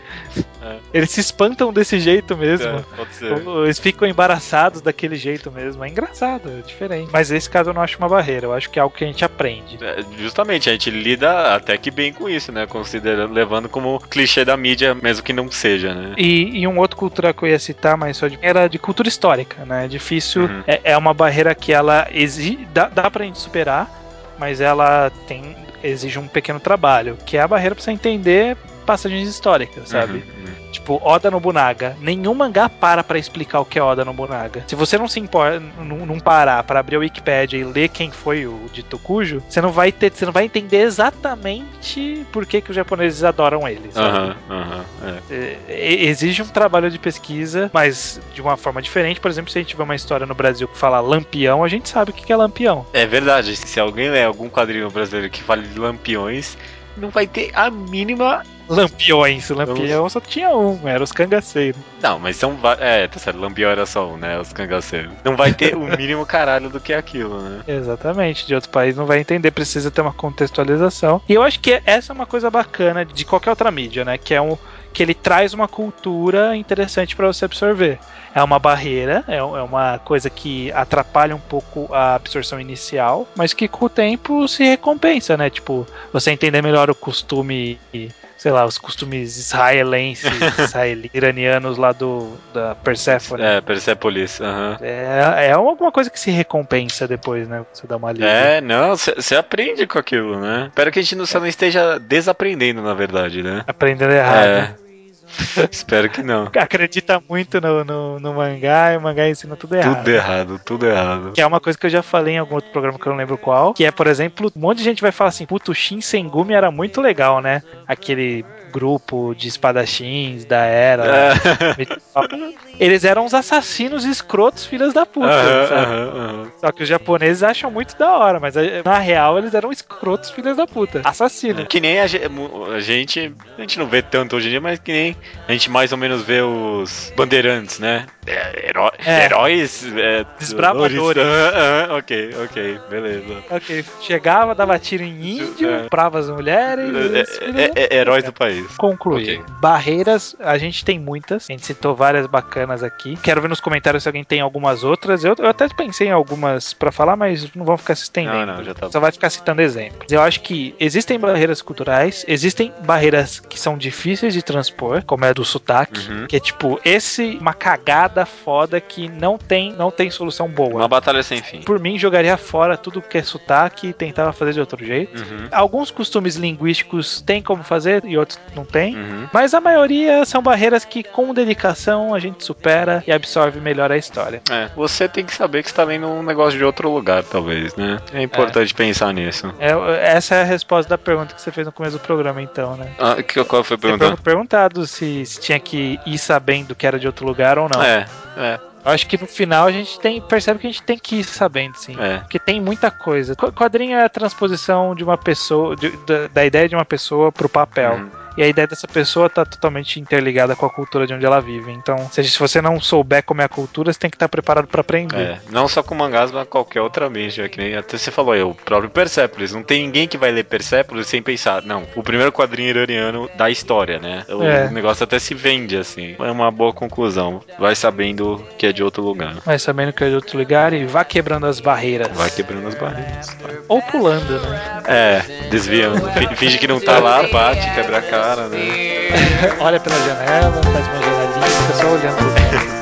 é. Eles se espantam desse jeito mesmo. É, pode ser. Eles ficam embaraçados daquele jeito mesmo. É engraçado, é diferente. Mas nesse caso eu não acho uma barreira, eu acho que é algo que a gente aprende. É, justamente, a gente lida até que bem com isso, né? Considerando, levando como clichê da mídia, mesmo que não seja, né? E, e um outro cultura que eu ia citar, mas só de, era de cultura histórica, né? É difícil, uhum. é, é, uma barreira que ela exige, dá, dá pra gente superar, mas ela tem exige um pequeno trabalho, que é a barreira pra você entender passagens históricas, sabe? Uhum, uhum. Tipo, Oda Nobunaga. Nenhum mangá para pra explicar o que é Oda Nobunaga. Se você não se importa, não, não parar para abrir o Wikipedia e ler quem foi o dito cujo, você não vai ter, você não vai entender exatamente por que, que os japoneses adoram ele. Sabe? Uhum, uhum, é. É, exige um trabalho de pesquisa, mas de uma forma diferente. Por exemplo, se a gente tiver uma história no Brasil que fala lampião, a gente sabe o que é lampião. É verdade. Se alguém lê algum quadrinho brasileiro que fale de lampiões, não vai ter a mínima Lampiões. Lampião só tinha um, era os cangaceiros. Não, mas são. É, tá certo, Lampião era só um, né? Os cangaceiros. Não vai ter o [LAUGHS] mínimo caralho do que aquilo, né? Exatamente. De outro país não vai entender, precisa ter uma contextualização. E eu acho que essa é uma coisa bacana de qualquer outra mídia, né? Que é um. Que ele traz uma cultura interessante para você absorver é uma barreira, é, é uma coisa que atrapalha um pouco a absorção inicial, mas que com o tempo se recompensa, né? Tipo, você entender melhor o costume sei lá, os costumes israelenses, [LAUGHS] iranianos lá do da Persephone. É, Persepolis, uhum. é, é alguma coisa que se recompensa depois, né? Você dá uma lida. É, não, você aprende com aquilo, né? Espero que a gente não, só não esteja desaprendendo, na verdade, né? Aprendendo errado. É. [LAUGHS] Espero que não. Acredita muito no, no, no, mangá e o mangá ensina tudo errado. Tudo errado, tudo errado. Que é uma coisa que eu já falei em algum outro programa que eu não lembro qual. Que é, por exemplo, um monte de gente vai falar assim: puto, o Shinsengumi era muito legal, né? Aquele grupo de espadachins da era. É. Eles eram uns assassinos escrotos, filhas da puta. Aham, sabe? aham, aham. Só que os japoneses acham muito da hora, mas eh, na real eles eram escrotos, filhas da puta. Assassinos. Que nem a a gente, a gente não vê tanto hoje em dia, mas que nem a gente mais ou menos vê os bandeirantes, né? É, heró- É. Heróis. É, Desbravadores. ah, ok, ok, beleza. Ok, chegava, dava tiro em índio, É. prava as mulheres. É, é- é heróis do país. Concluir. Ok. Barreiras, a gente tem muitas. A gente citou várias bacanas aqui. Quero ver nos comentários se alguém tem algumas outras. Eu, eu até pensei em algumas pra falar, mas não vamos ficar se estendendo. Não, não, já tá Só vai ficar citando exemplos. Eu acho que existem barreiras culturais, existem barreiras que são difíceis de transpor, como é a do sotaque, Uhum. que é tipo, esse uma cagada foda que não tem, não tem solução boa. Uma batalha sem fim. Por mim, jogaria fora tudo que é sotaque e tentava fazer de outro jeito. Uhum. Alguns costumes linguísticos tem como fazer e outros não tem. Uhum. Mas a maioria são barreiras que, com dedicação, a gente supera e absorve melhor a história. É, você tem que saber que você tá lendo um negócio de outro lugar, talvez, né? É importante pensar nisso. É, essa é a resposta da pergunta que você fez no começo do programa, então, né? Ah, que, qual foi a Você pergunta? pergun- perguntado se, se tinha que ir sabendo que era de outro lugar ou não. É, é, Eu acho que no final a gente tem, percebe que a gente tem que ir sabendo, sim. é. Porque tem muita coisa. Qu- Quadrinho é a transposição de uma pessoa, de- da, da ideia de uma pessoa pro papel. Uhum. E a ideia dessa pessoa tá totalmente interligada com a cultura de onde ela vive. Então, se, se você não souber como é a cultura, você tem que estar preparado pra aprender. É, não só com mangás, mas qualquer outra mídia, que nem até você falou aí, o próprio Persepolis. Não tem ninguém que vai ler Persepolis sem pensar, não, o primeiro quadrinho iraniano da história, né? O É. negócio até se vende, assim. É uma boa conclusão. Vai sabendo que é de outro lugar. Mas sabendo que é de outro lugar e vá quebrando as barreiras. Vai quebrando as barreiras. Ou pulando, né? É, desviando. Fi- Finge que não tá lá, bate, quebra a cara, né? [LAUGHS] Olha pela janela, faz uma janelinha, fica só olhando [LAUGHS]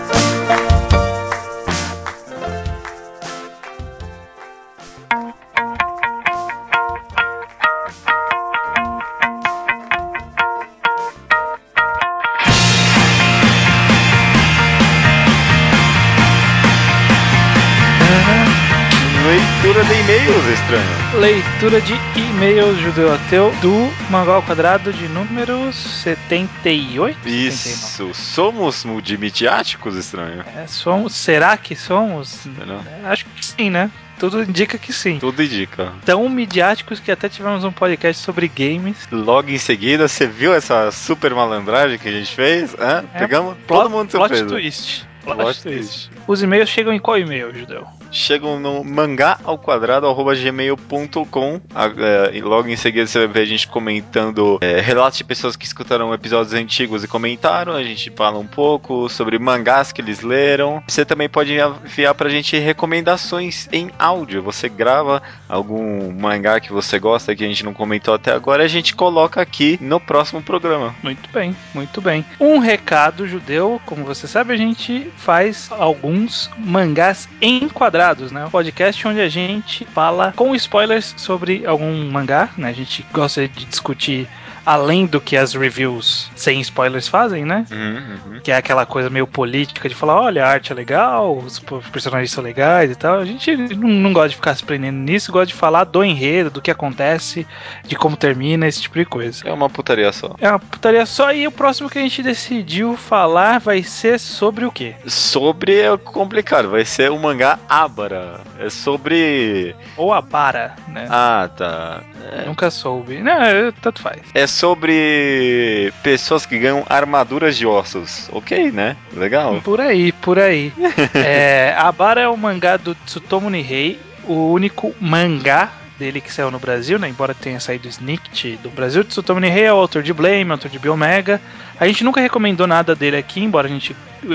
e-mails, estranho. Leitura de e-mails judeu ateu do Mangá ao Quadrado de número 78? 79. Isso. Somos multimediáticos, estranho. É, somos, será que somos? É, Acho que sim, né? Tudo indica que sim. Tudo indica. Tão midiáticos que até tivemos um podcast sobre games. Logo em seguida, você viu essa super malandragem que a gente fez? Hã? É, Pegamos Plot- todo mundo de plot twist. Plot Plot twist. twist. Os e-mails chegam em qual e-mail, Judeu? Chegam no mangá ao quadrado arroba gmail.com. É, e logo em seguida você vai ver a gente comentando é, relatos de pessoas que escutaram episódios antigos e comentaram. A gente fala um pouco sobre mangás que eles leram. Você também pode enviar pra gente recomendações em áudio. Você grava algum mangá que você gosta que a gente não comentou até agora. A gente coloca aqui no próximo programa. Muito bem, muito bem. Um recado judeu, como você sabe, a gente faz alguns mangás enquadrados, né? Um podcast onde a gente fala com spoilers sobre algum mangá, né? A gente gosta de discutir além do que as reviews sem spoilers fazem, né? Uhum, uhum. Que é aquela coisa meio política de falar, olha, a arte é legal, os personagens são legais e tal. A gente não, não gosta de ficar se prendendo nisso, gosta de falar do enredo, do que acontece, de como termina, esse tipo de coisa. É uma putaria só. É uma putaria só. E o próximo que a gente decidiu falar vai ser sobre o quê? Sobre é complicado, vai ser o mangá Abara. É sobre. Ou a Bara, né? Ah, tá. É, Nunca soube. Não, tanto faz. é sobre pessoas que ganham armaduras de ossos. Ok, né? Legal. Por aí, por aí. [LAUGHS] é, a Bara é o mangá do Tsutomu Nihei, o único mangá dele que saiu no Brasil, né? Embora tenha saído Snicked do Brasil. Tsutomu Nihei é o autor de Blame, autor de Biomega. A gente nunca recomendou nada dele aqui, embora a gente.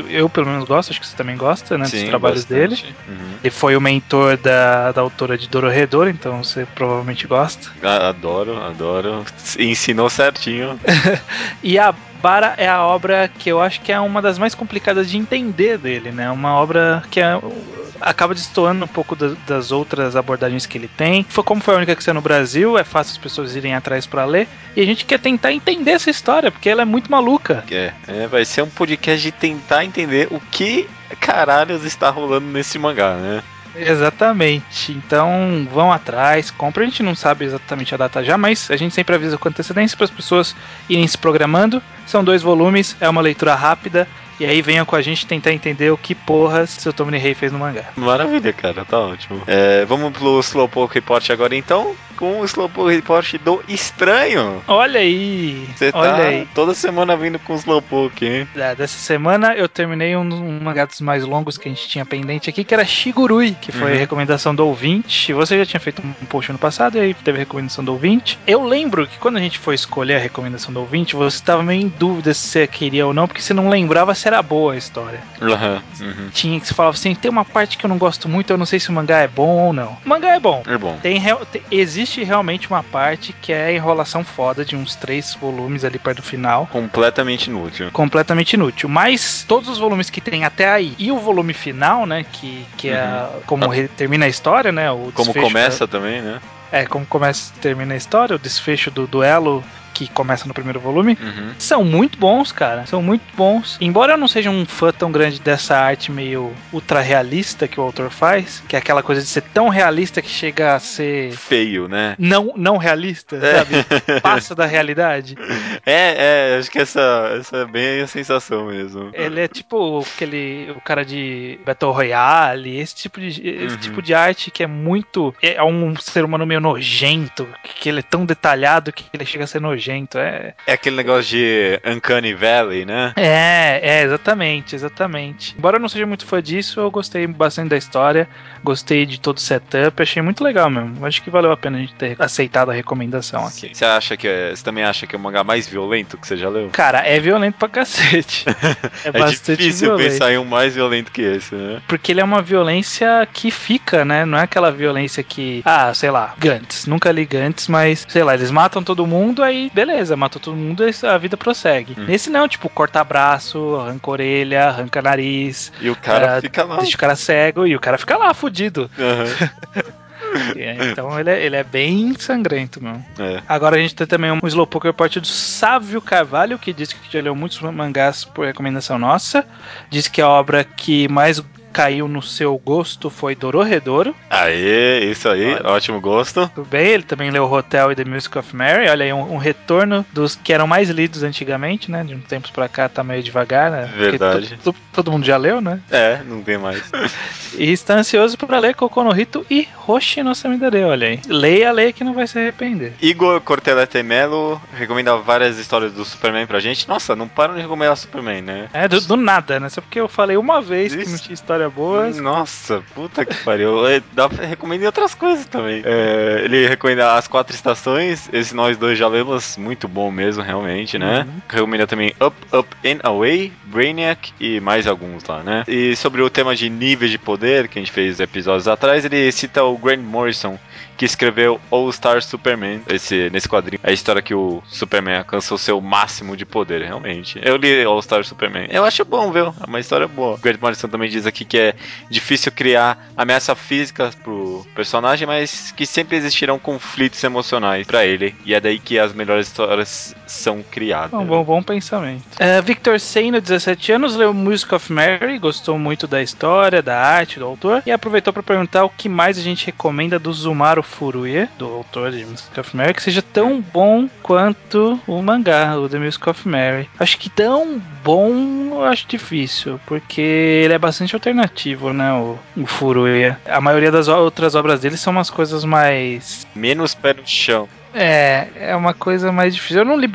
Eu pelo menos gosto, acho que você também gosta, né? dos trabalhos dele. bastante. Uhum. Ele foi o mentor da, da autora de Dororedor, então você provavelmente gosta. Adoro, adoro. Ensinou certinho. [LAUGHS] E a Bara é a obra que eu acho que é uma das mais complicadas de entender dele, né? Uma obra que é- acaba destoando um pouco da- das outras abordagens que ele tem. Foi como foi a única que saiu no Brasil, é fácil as pessoas irem atrás pra ler. E a gente quer tentar entender essa história, porque ela é muito maluca. É, é, vai ser um podcast de tentar entender o que caralhos está rolando nesse mangá, né? Exatamente. Então vão atrás, compra. A gente não sabe exatamente a data já, mas a gente sempre avisa com antecedência para as pessoas irem se programando. São dois volumes, é uma leitura rápida. E aí venham com a gente tentar entender o que porra seu Tommy Rei fez no mangá. Maravilha, cara, tá ótimo. É, vamos pro Slowpoke Report agora então, com o Slowpoke Report do Estranho. Olha aí! Você tá olha aí. toda semana vindo com o Slowpoke, hein? É, dessa semana eu terminei um, um mangá dos mais longos que a gente tinha pendente aqui, que era Shigurui, que foi Uhum. a recomendação do ouvinte. Você já tinha feito um post no passado e aí teve a recomendação do ouvinte. Eu lembro que quando a gente foi escolher a recomendação do ouvinte, você estava meio em dúvida se você queria ou não, porque você não lembrava se era boa a história. Aham. uhum. Tinha que você falava assim: tem uma parte que eu não gosto muito, eu não sei se o mangá é bom ou não. O mangá é bom. É bom. Tem, real- te- existe realmente uma parte que é a enrolação foda de uns três volumes ali perto do final. Completamente inútil. Completamente inútil. Mas todos os volumes que tem até aí e o volume final, né? Que, que é a- como re- termina a história, né? O Uhum. Como começa também, né? da- é, como começa termina a história, o desfecho do duelo que começa no primeiro volume. Uhum. São muito bons, cara. São muito bons. Embora eu não seja um fã tão grande dessa arte meio ultra realista que o autor faz, que é aquela coisa de ser tão realista que chega a ser Feio, né? não, não realista, É. sabe? [LAUGHS] Passa da realidade. É, é, acho que essa, essa é bem a sensação mesmo. Ele é tipo aquele o cara de Battle Royale, esse tipo de esse Uhum. tipo de arte que é muito é um ser humano meio nojento, que ele é tão detalhado que ele chega a ser nojento. É, É aquele negócio de Uncanny Valley, né? é, é exatamente, exatamente. Embora eu não seja muito fã disso, eu gostei bastante da história, gostei de todo o setup, achei muito legal mesmo. Acho que valeu a pena a gente ter aceitado a recomendação aqui. Você acha que é, você também acha que é o mangá mais violento que você já leu? Cara, é violento pra cacete. [LAUGHS] É, É bastante difícil violento. pensar em um mais violento que esse, né? Porque ele é uma violência que fica, né? Não é aquela violência que. Ah, sei lá, Gantz. Nunca li Gantz, mas, sei lá, eles matam todo mundo, aí beleza, matou todo mundo e a vida prossegue. Hum. Nesse não, tipo, corta braço, arranca orelha, arranca nariz, E o cara É, fica lá. deixa o cara cego e o cara fica lá, fudido. É, [LAUGHS] então ele é, ele é bem sangrento, mesmo. É. Agora a gente tem também um Slowpoke Report do Sávio Carvalho, que disse que já leu muitos mangás por recomendação nossa. Diz que a obra que mais caiu no seu gosto foi Dororedoro. Aê, isso aí, Olha. ótimo gosto. Tudo bem, ele também leu Hotel e The Music of Mary. Olha aí, um, um retorno dos que eram mais lidos antigamente, né? De uns tempos pra cá tá meio devagar, né? Porque Verdade. to- to- todo mundo já leu, né? É, não tem mais. [LAUGHS] E está ansioso pra ler Kokonohito e Hoshi no Samidare, olha aí. Leia, leia que não vai se arrepender. Igor Cortelete Melo recomenda várias histórias do Superman pra gente. Nossa, não param de recomendar Superman, né? É, do, do nada, né? Só porque eu falei uma vez que Isso. não tinha história boa. Nossa, puta que pariu. [LAUGHS] É, Dá pra recomendar outras coisas também. É, ele recomenda As Quatro Estações. Esse nós dois já lemos. Muito bom mesmo, realmente, né? Uhum. Recomenda também Up, Up and Away, Brainiac e mais alguns lá, né? E sobre o tema de níveis de poder, que a gente fez episódios atrás, ele cita o Grant Morrison, que escreveu All Star Superman, esse, nesse quadrinho. É a história que o Superman alcançou seu máximo de poder, realmente. Eu li All Star Superman. Eu acho bom, viu? É uma história boa. O Grant Morrison também diz aqui que é difícil criar ameaça física pro personagem, mas que sempre existirão conflitos emocionais pra ele. E é daí que as melhores histórias são criadas. Um bom, bom pensamento. É, Victor Seino, 17 anos, leu Music of Mary, gostou muito da história, da arte do autor e aproveitou para perguntar o que mais a gente recomenda do Zumaru Furuya, do autor de Music of Mary, que seja tão bom quanto o mangá, o The Music of Mary. Acho que tão bom eu acho difícil, porque ele é bastante alternativo, né, o, o Furuya. A maioria das outras obras dele são umas coisas mais Menos pé no chão. é, é uma coisa mais difícil. Eu não li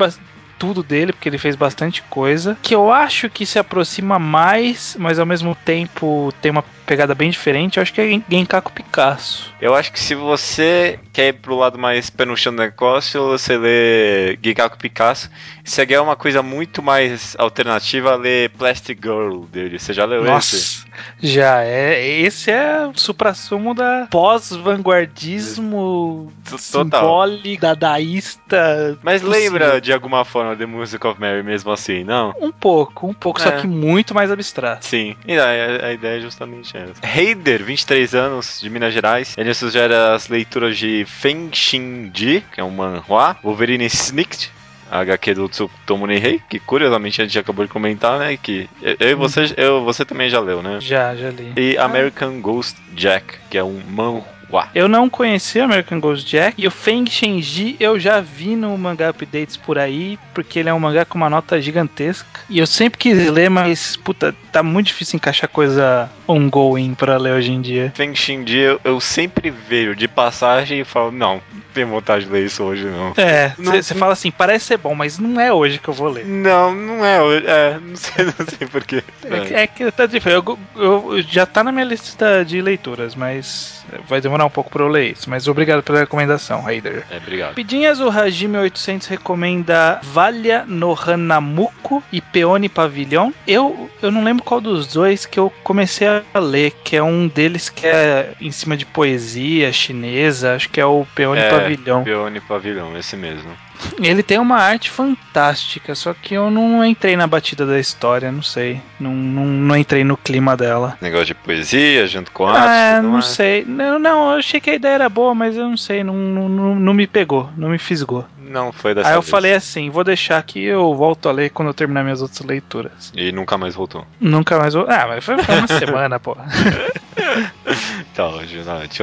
tudo dele, porque ele fez bastante coisa. Que eu acho que se aproxima mais, mas ao mesmo tempo tem uma pegada bem diferente. Eu acho que é Gen- Genkaku Picasso. Eu acho que se você quer ir pro lado mais pé no chão do negócio, você lê Gikaku Picasso. Se quer uma coisa muito mais alternativa, lê Plastic Girl dele. Você já leu esse? Nossa, já é. Esse é o supra-sumo da pós-vanguardismo simbólico, dadaísta. Mas possível. lembra de alguma forma The Music of Mary mesmo assim, não? Um pouco, um pouco, só É. que muito mais abstrato. Sim, e a, a ideia é justamente essa. Heider, 23 anos, de Minas Gerais. Ele sugere as leituras de Feng Xinji, que é um manhua, Wolverine Snicked, a HQ do Tsutomu Nihei, que curiosamente a gente acabou de comentar, né? Que eu e você, eu, você também já leu, né? Já, já li. E American Ghost Jack, que é um Eu não conhecia American Ghost Jack e o Feng Shenji eu já vi no mangá updates por aí, porque ele é um mangá com uma nota gigantesca. E eu sempre quis ler, mas puta, tá muito difícil encaixar coisa ongoing pra ler hoje em dia. Feng Shenji eu, eu sempre vejo de passagem e falo, não, não tenho vontade de ler isso hoje não. É, você fala assim, parece ser bom, mas não é hoje que eu vou ler. Não, não é hoje, é, [LAUGHS] não sei, não sei porquê. É, é que tá difícil, eu, eu, já tá na minha lista de leituras, mas vai demorar um pouco pra eu ler isso. Mas obrigado pela recomendação, Raider. É, obrigado. Pedinhas, o Hajime 800 recomenda Valha no Hanamuko e Peone Pavilhão. Eu, eu não lembro qual dos dois que eu comecei a ler, que é um deles que é em cima de poesia chinesa, acho que é o Peone é, Pavilhão. Peone Pavilhão, esse mesmo. Ele tem uma arte fantástica, só que eu não entrei na batida da história, não sei. Não, não, não entrei no clima dela. Negócio de poesia junto com arte? Ah, não sei. Não, não, eu achei que a ideia era boa, mas eu não sei, não, não, não me pegou, não me fisgou. Não foi dessa Aí eu vez. falei assim, vou deixar aqui eu volto a ler quando eu terminar minhas outras leituras. E nunca mais voltou. Nunca mais vou. Ah, mas foi, foi uma [LAUGHS] semana, pô. [LAUGHS] Então.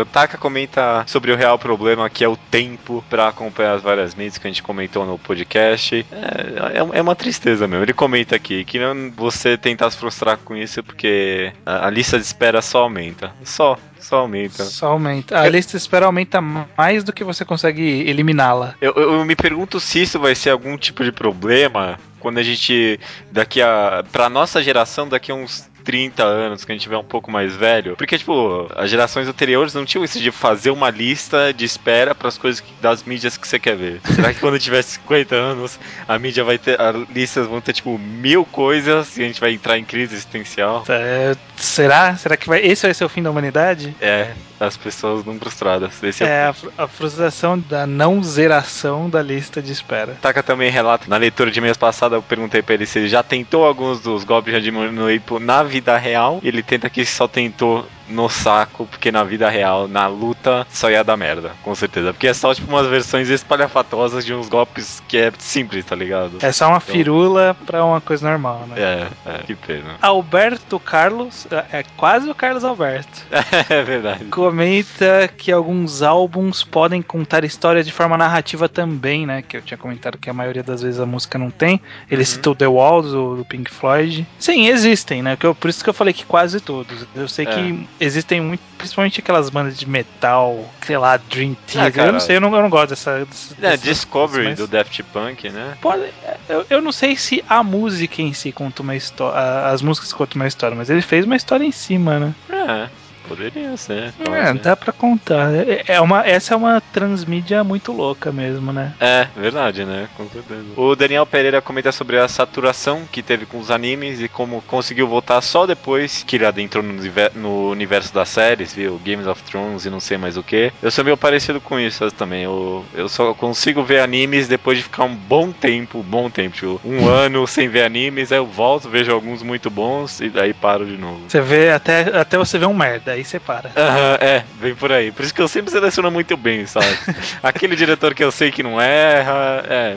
O Taka comenta sobre o real problema que é o tempo pra acompanhar as várias mídias que a gente comentou no podcast. É, é, é uma tristeza mesmo. Ele comenta aqui que não você tentar se frustrar com isso porque a, a lista de espera só aumenta. Só. Só aumenta. Só aumenta. A lista de espera aumenta mais do que você consegue eliminá-la. Eu, eu, eu me pergunto se isso vai ser algum tipo de problema quando a gente daqui a para nossa geração daqui a uns 30 anos, que a gente tiver um pouco mais velho. Porque, tipo, as gerações anteriores não tinham isso de fazer uma lista de espera para as coisas que, das mídias que você quer ver. [LAUGHS] Será que quando tiver 50 anos, a mídia vai ter. As listas vão ter, tipo, mil coisas e a gente vai entrar em crise existencial? É, será? Será que vai, esse vai ser o fim da humanidade? É, as pessoas não frustradas. Esse é, é a, a, frustração da não zeração da lista de espera. Taka também relata, na leitura de mês passado, eu perguntei pra ele se ele já tentou alguns dos golpes de diminuir na vida real. Ele tenta que só tentou no saco, porque na vida real, na luta, só ia dar merda, com certeza. Porque é só tipo umas versões espalhafatosas de uns golpes que é simples, tá ligado? É só uma então... firula pra uma coisa normal, né? É, é, que pena. Alberto Carlos, é quase o Carlos Alberto. [LAUGHS] é verdade. Comenta que alguns álbuns podem contar histórias de forma narrativa também, né? Que eu tinha comentado que a maioria das vezes a música não tem. Ele uhum. citou The Wall do, do, Pink Floyd. Sim, existem, né? Por isso que eu falei que quase todos. Eu sei é. que existem muito, principalmente aquelas bandas de metal, sei lá, Dream Theater. Ah, eu não sei, eu não, eu não gosto dessa. dessa é, Discovery coisas, mas... do Daft Punk, né? Pode, eu, eu não sei se a música em si conta uma história. As músicas contam uma história, mas ele fez uma história em cima, né? É. Poderia ser. É, dá pra contar. É uma, essa é uma transmídia muito louca mesmo, né? É, verdade, né? Com certeza. O Daniel Pereira comenta sobre a saturação que teve com os animes e como conseguiu voltar só depois que ele adentrou no, no universo das séries, viu? Games of Thrones e não sei mais o que. Eu sou meio parecido com isso também. Eu, eu só consigo ver animes depois de ficar um bom tempo, bom tempo, tipo, um [LAUGHS] ano sem ver animes, aí eu volto, vejo alguns muito bons e daí paro de novo. Você vê até, até você ver um merda aí você para. Uhum, é, vem por aí. Por isso que eu sempre seleciono muito bem, sabe? [LAUGHS] aquele diretor que eu sei que não erra, é,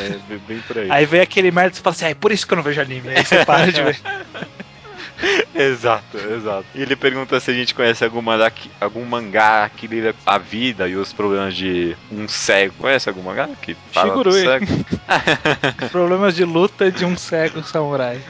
é bem por aí. Aí vem aquele merda e você fala assim, ah, é por isso que eu não vejo anime. Aí você para de [LAUGHS] ver. [LAUGHS] exato, exato. E ele pergunta se a gente conhece alguma algum mangá que lida a vida e os problemas de um cego. Conhece algum mangá que fala Shigurui. cego? [LAUGHS] [LAUGHS] problemas de luta de um cego samurai.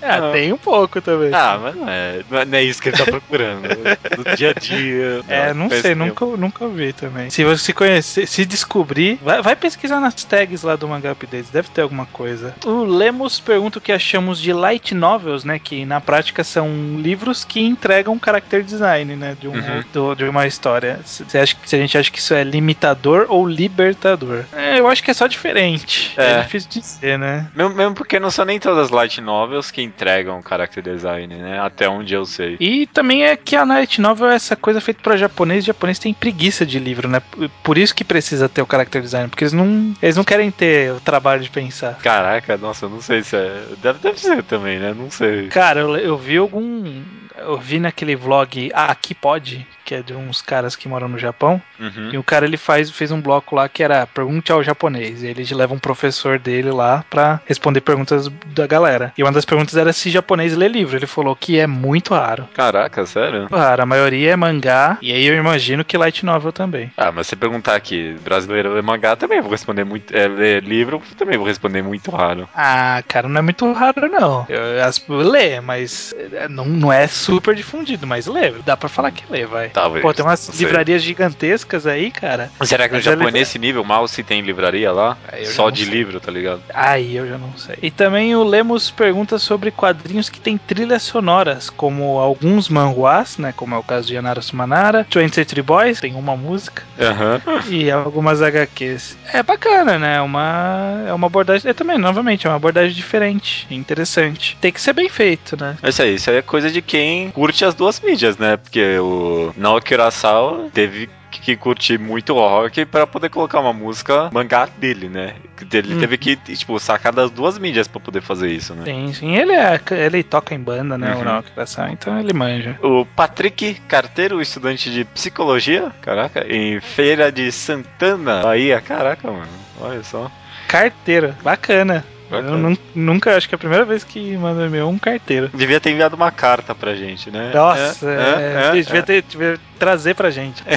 É, [LAUGHS] não. tem um pouco também. Ah, mas não é, não é isso que ele tá procurando. do dia a dia. É, não, sei, nunca, nunca vi também. Se você conhecer, se descobrir, vai, vai pesquisar nas tags lá do Mangá Updates, deve ter alguma coisa. O Lemos pergunta o que achamos de light novels, né? Que na prática são livros que entregam character design, né? De, um, uhum. do, de uma história. Você acha que se a gente acha que isso é limitador ou libertador? É, eu acho que é só diferente. É, é difícil de dizer, né? Mesmo, mesmo, porque não são nem todas light novels que entregam character design, né? Até onde eu sei. E também é que a light novel é essa coisa feita para japonês. O japonês tem preguiça de livro, né? Por isso que precisa ter o character design, porque eles não, eles não querem ter o trabalho de pensar. Caraca, nossa, eu não sei se é. Deve, deve ser também, né? Não sei. Cara, eu, eu vi algum. Eu vi naquele vlog ah, Aqui Pode, que é de uns caras que moram no Japão. Uhum. E o cara ele faz, fez um bloco lá que era Pergunte ao japonês. E ele leva um professor dele lá pra responder perguntas da galera. E uma das perguntas era se japonês lê livro. Ele falou que é muito raro. Caraca, sério? Muito raro. A maioria é mangá. E aí eu imagino que light novel também. Ah, mas se perguntar aqui, brasileiro lê mangá, também vou responder muito. É, lê livro, também vou responder muito raro. Ah, cara, não é muito raro, não. Eu, as, lê, mas é, não, não é super difundido, mas lê. Dá pra falar que lê, vai. Pô, tem umas não livrarias gigantescas aí, cara. Será que no Mas é Japão é nesse nível mal se tem livraria lá? Já Só não de sei. livro, tá ligado? Aí eu já não sei. E também o Lemos pergunta sobre quadrinhos que têm trilhas sonoras, como alguns manhwas, né? Como é o caso de Yanara Sumanara, 20 Century Boys, tem uma música, Aham. e algumas HQs. É bacana, né? É uma, é uma abordagem. É também, novamente, é uma abordagem diferente, interessante. Tem que ser bem feito, né? Isso aí, isso aí é coisa de quem curte as duas mídias, né? Porque o Naoki Urasawa teve que curtir muito rock pra poder colocar uma música mangá dele, né? Ele Hum. teve que, tipo, sacar das duas mídias pra poder fazer isso, né? Sim, sim. Ele, é, ele toca em banda, né? Uhum. O Urasawa, então ele manja. O Patrick Carteiro, estudante de psicologia, caraca, em Feira de Santana, Bahia, caraca, mano, olha só. Carteiro, bacana. Bacana. Eu nun- nunca, acho que é a primeira vez que manda meu um carteiro. Devia ter enviado uma carta pra gente, né? Nossa, É, é, é, é, devia, ter, devia trazer pra gente. [LAUGHS]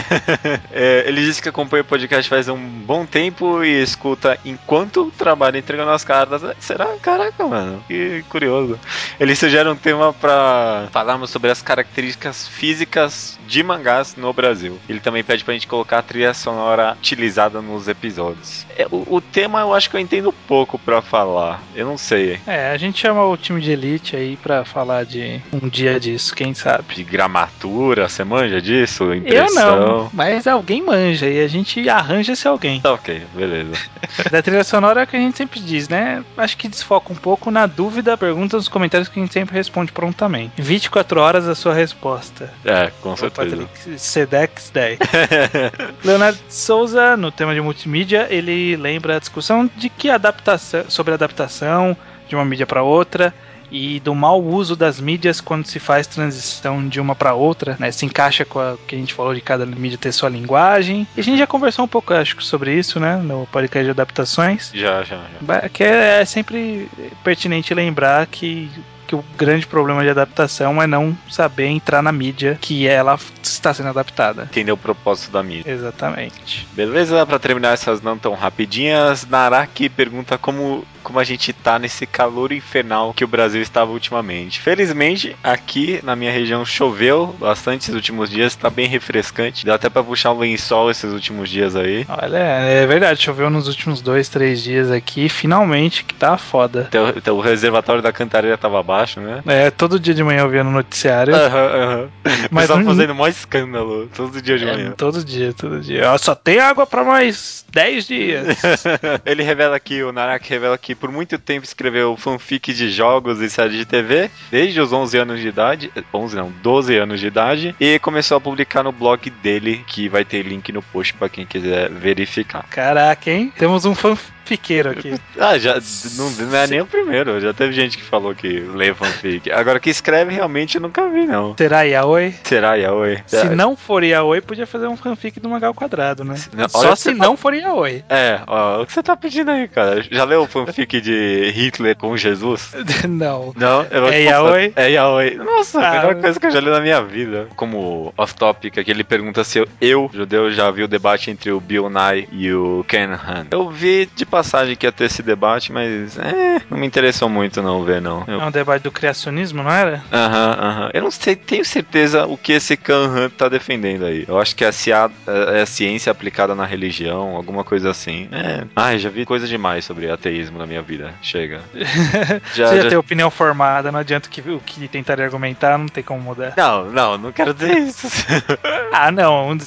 É, ele disse que acompanha o podcast faz um bom tempo e escuta enquanto trabalha entregando as cartas. É, Será? Caraca, mano, que curioso. Ele sugere um tema pra falarmos sobre as características físicas de mangás no Brasil. Ele também pede pra gente colocar a trilha sonora utilizada nos episódios. É, o, o tema eu acho que eu entendo pouco pra falar. Eu não sei. É, a gente chama o time de elite aí pra falar de um dia disso, quem sabe. De gramatura, você manja disso? Eu Impressão. não, mas alguém manja e a gente arranja esse alguém. Tá ok, beleza. [LAUGHS] da trilha sonora é o que a gente sempre diz, né? Acho que desfoca um pouco na dúvida, pergunta nos comentários que a gente sempre responde prontamente. 24 horas a sua resposta. É, com Ô, certeza. Patrick, Sedex 10. [LAUGHS] Leonardo Souza, no tema de multimídia, ele lembra a discussão de que adaptação, sobre a adaptação de uma mídia para outra e do mau uso das mídias quando se faz transição de uma para outra, né? Se encaixa com o que a gente falou de cada mídia ter sua linguagem. E a gente já conversou um pouco, acho, sobre isso, né? No podcast de adaptações. Já, já, já. Que é, é sempre pertinente lembrar que, que o grande problema de adaptação é não saber entrar na mídia que ela está sendo adaptada. Entender o propósito da mídia. Exatamente. Beleza? Pra terminar essas não tão rapidinhas, Naraki pergunta como, como a gente tá nesse calor infernal que o Brasil estava ultimamente. Felizmente, aqui na minha região choveu bastante esses últimos dias, tá bem refrescante. Deu até pra puxar um lençol esses últimos dias aí. Olha, é verdade, choveu nos últimos dois, três dias aqui, finalmente, que tá foda. Até o, até o reservatório da Cantareira tava baixo, né? É, todo dia de manhã eu via no noticiário. Aham, aham. [LAUGHS] Mas tava fazendo maior escândalo todo dia de É, manhã. todo dia, todo dia. Ó, só tem água pra mais 10 dias. [LAUGHS] Ele revela que o Naraki revela que por muito tempo escreveu fanfic de jogos e séries de TV, desde os 11 anos de idade, 11 não, 12 anos de idade, e começou a publicar no blog dele, que vai ter link no post pra quem quiser verificar. Caraca, hein? Temos um fanfiqueiro aqui. [LAUGHS] Ah, já não, não é nem o primeiro, já teve gente que falou que lê fanfic. Agora que escreve realmente eu nunca vi não. Será Yaoi? Será Yaoi? Se não for Yaoi, podia fazer um fanfic do Magal Quadrado, né? não- Só que se você tá- não for Yaoi. É, ó, o que você tá pedindo aí, cara? Já leu o fanfic de Hitler com Jesus? [LAUGHS] não. Não, eu É yaoi? É yaoi. Nossa, a Ah, melhor eu- coisa que eu já li na minha vida. Como off-topic, aqui ele pergunta se eu, eu, judeu, já vi o debate entre o Bill Nye e o Ken Han. Eu vi de passagem que ia ter esse debate, mas é, não me interessou muito não ver, não. Eu- É um debate do criacionismo, não era? Aham, aham. Eu não sei, tenho certeza o que esse Ken Han tá defendendo aí. Eu acho que é a, cia- é a ciência aplicada na religião, alguma coisa assim. É. Ai, já vi coisa demais sobre ateísmo na minha vida. Chega. [LAUGHS] Já, Você já já- tem opinião formada, não adianta que, o que tentarem argumentar, não tem como mudar. Não, não, não quero dizer isso. Ah, não.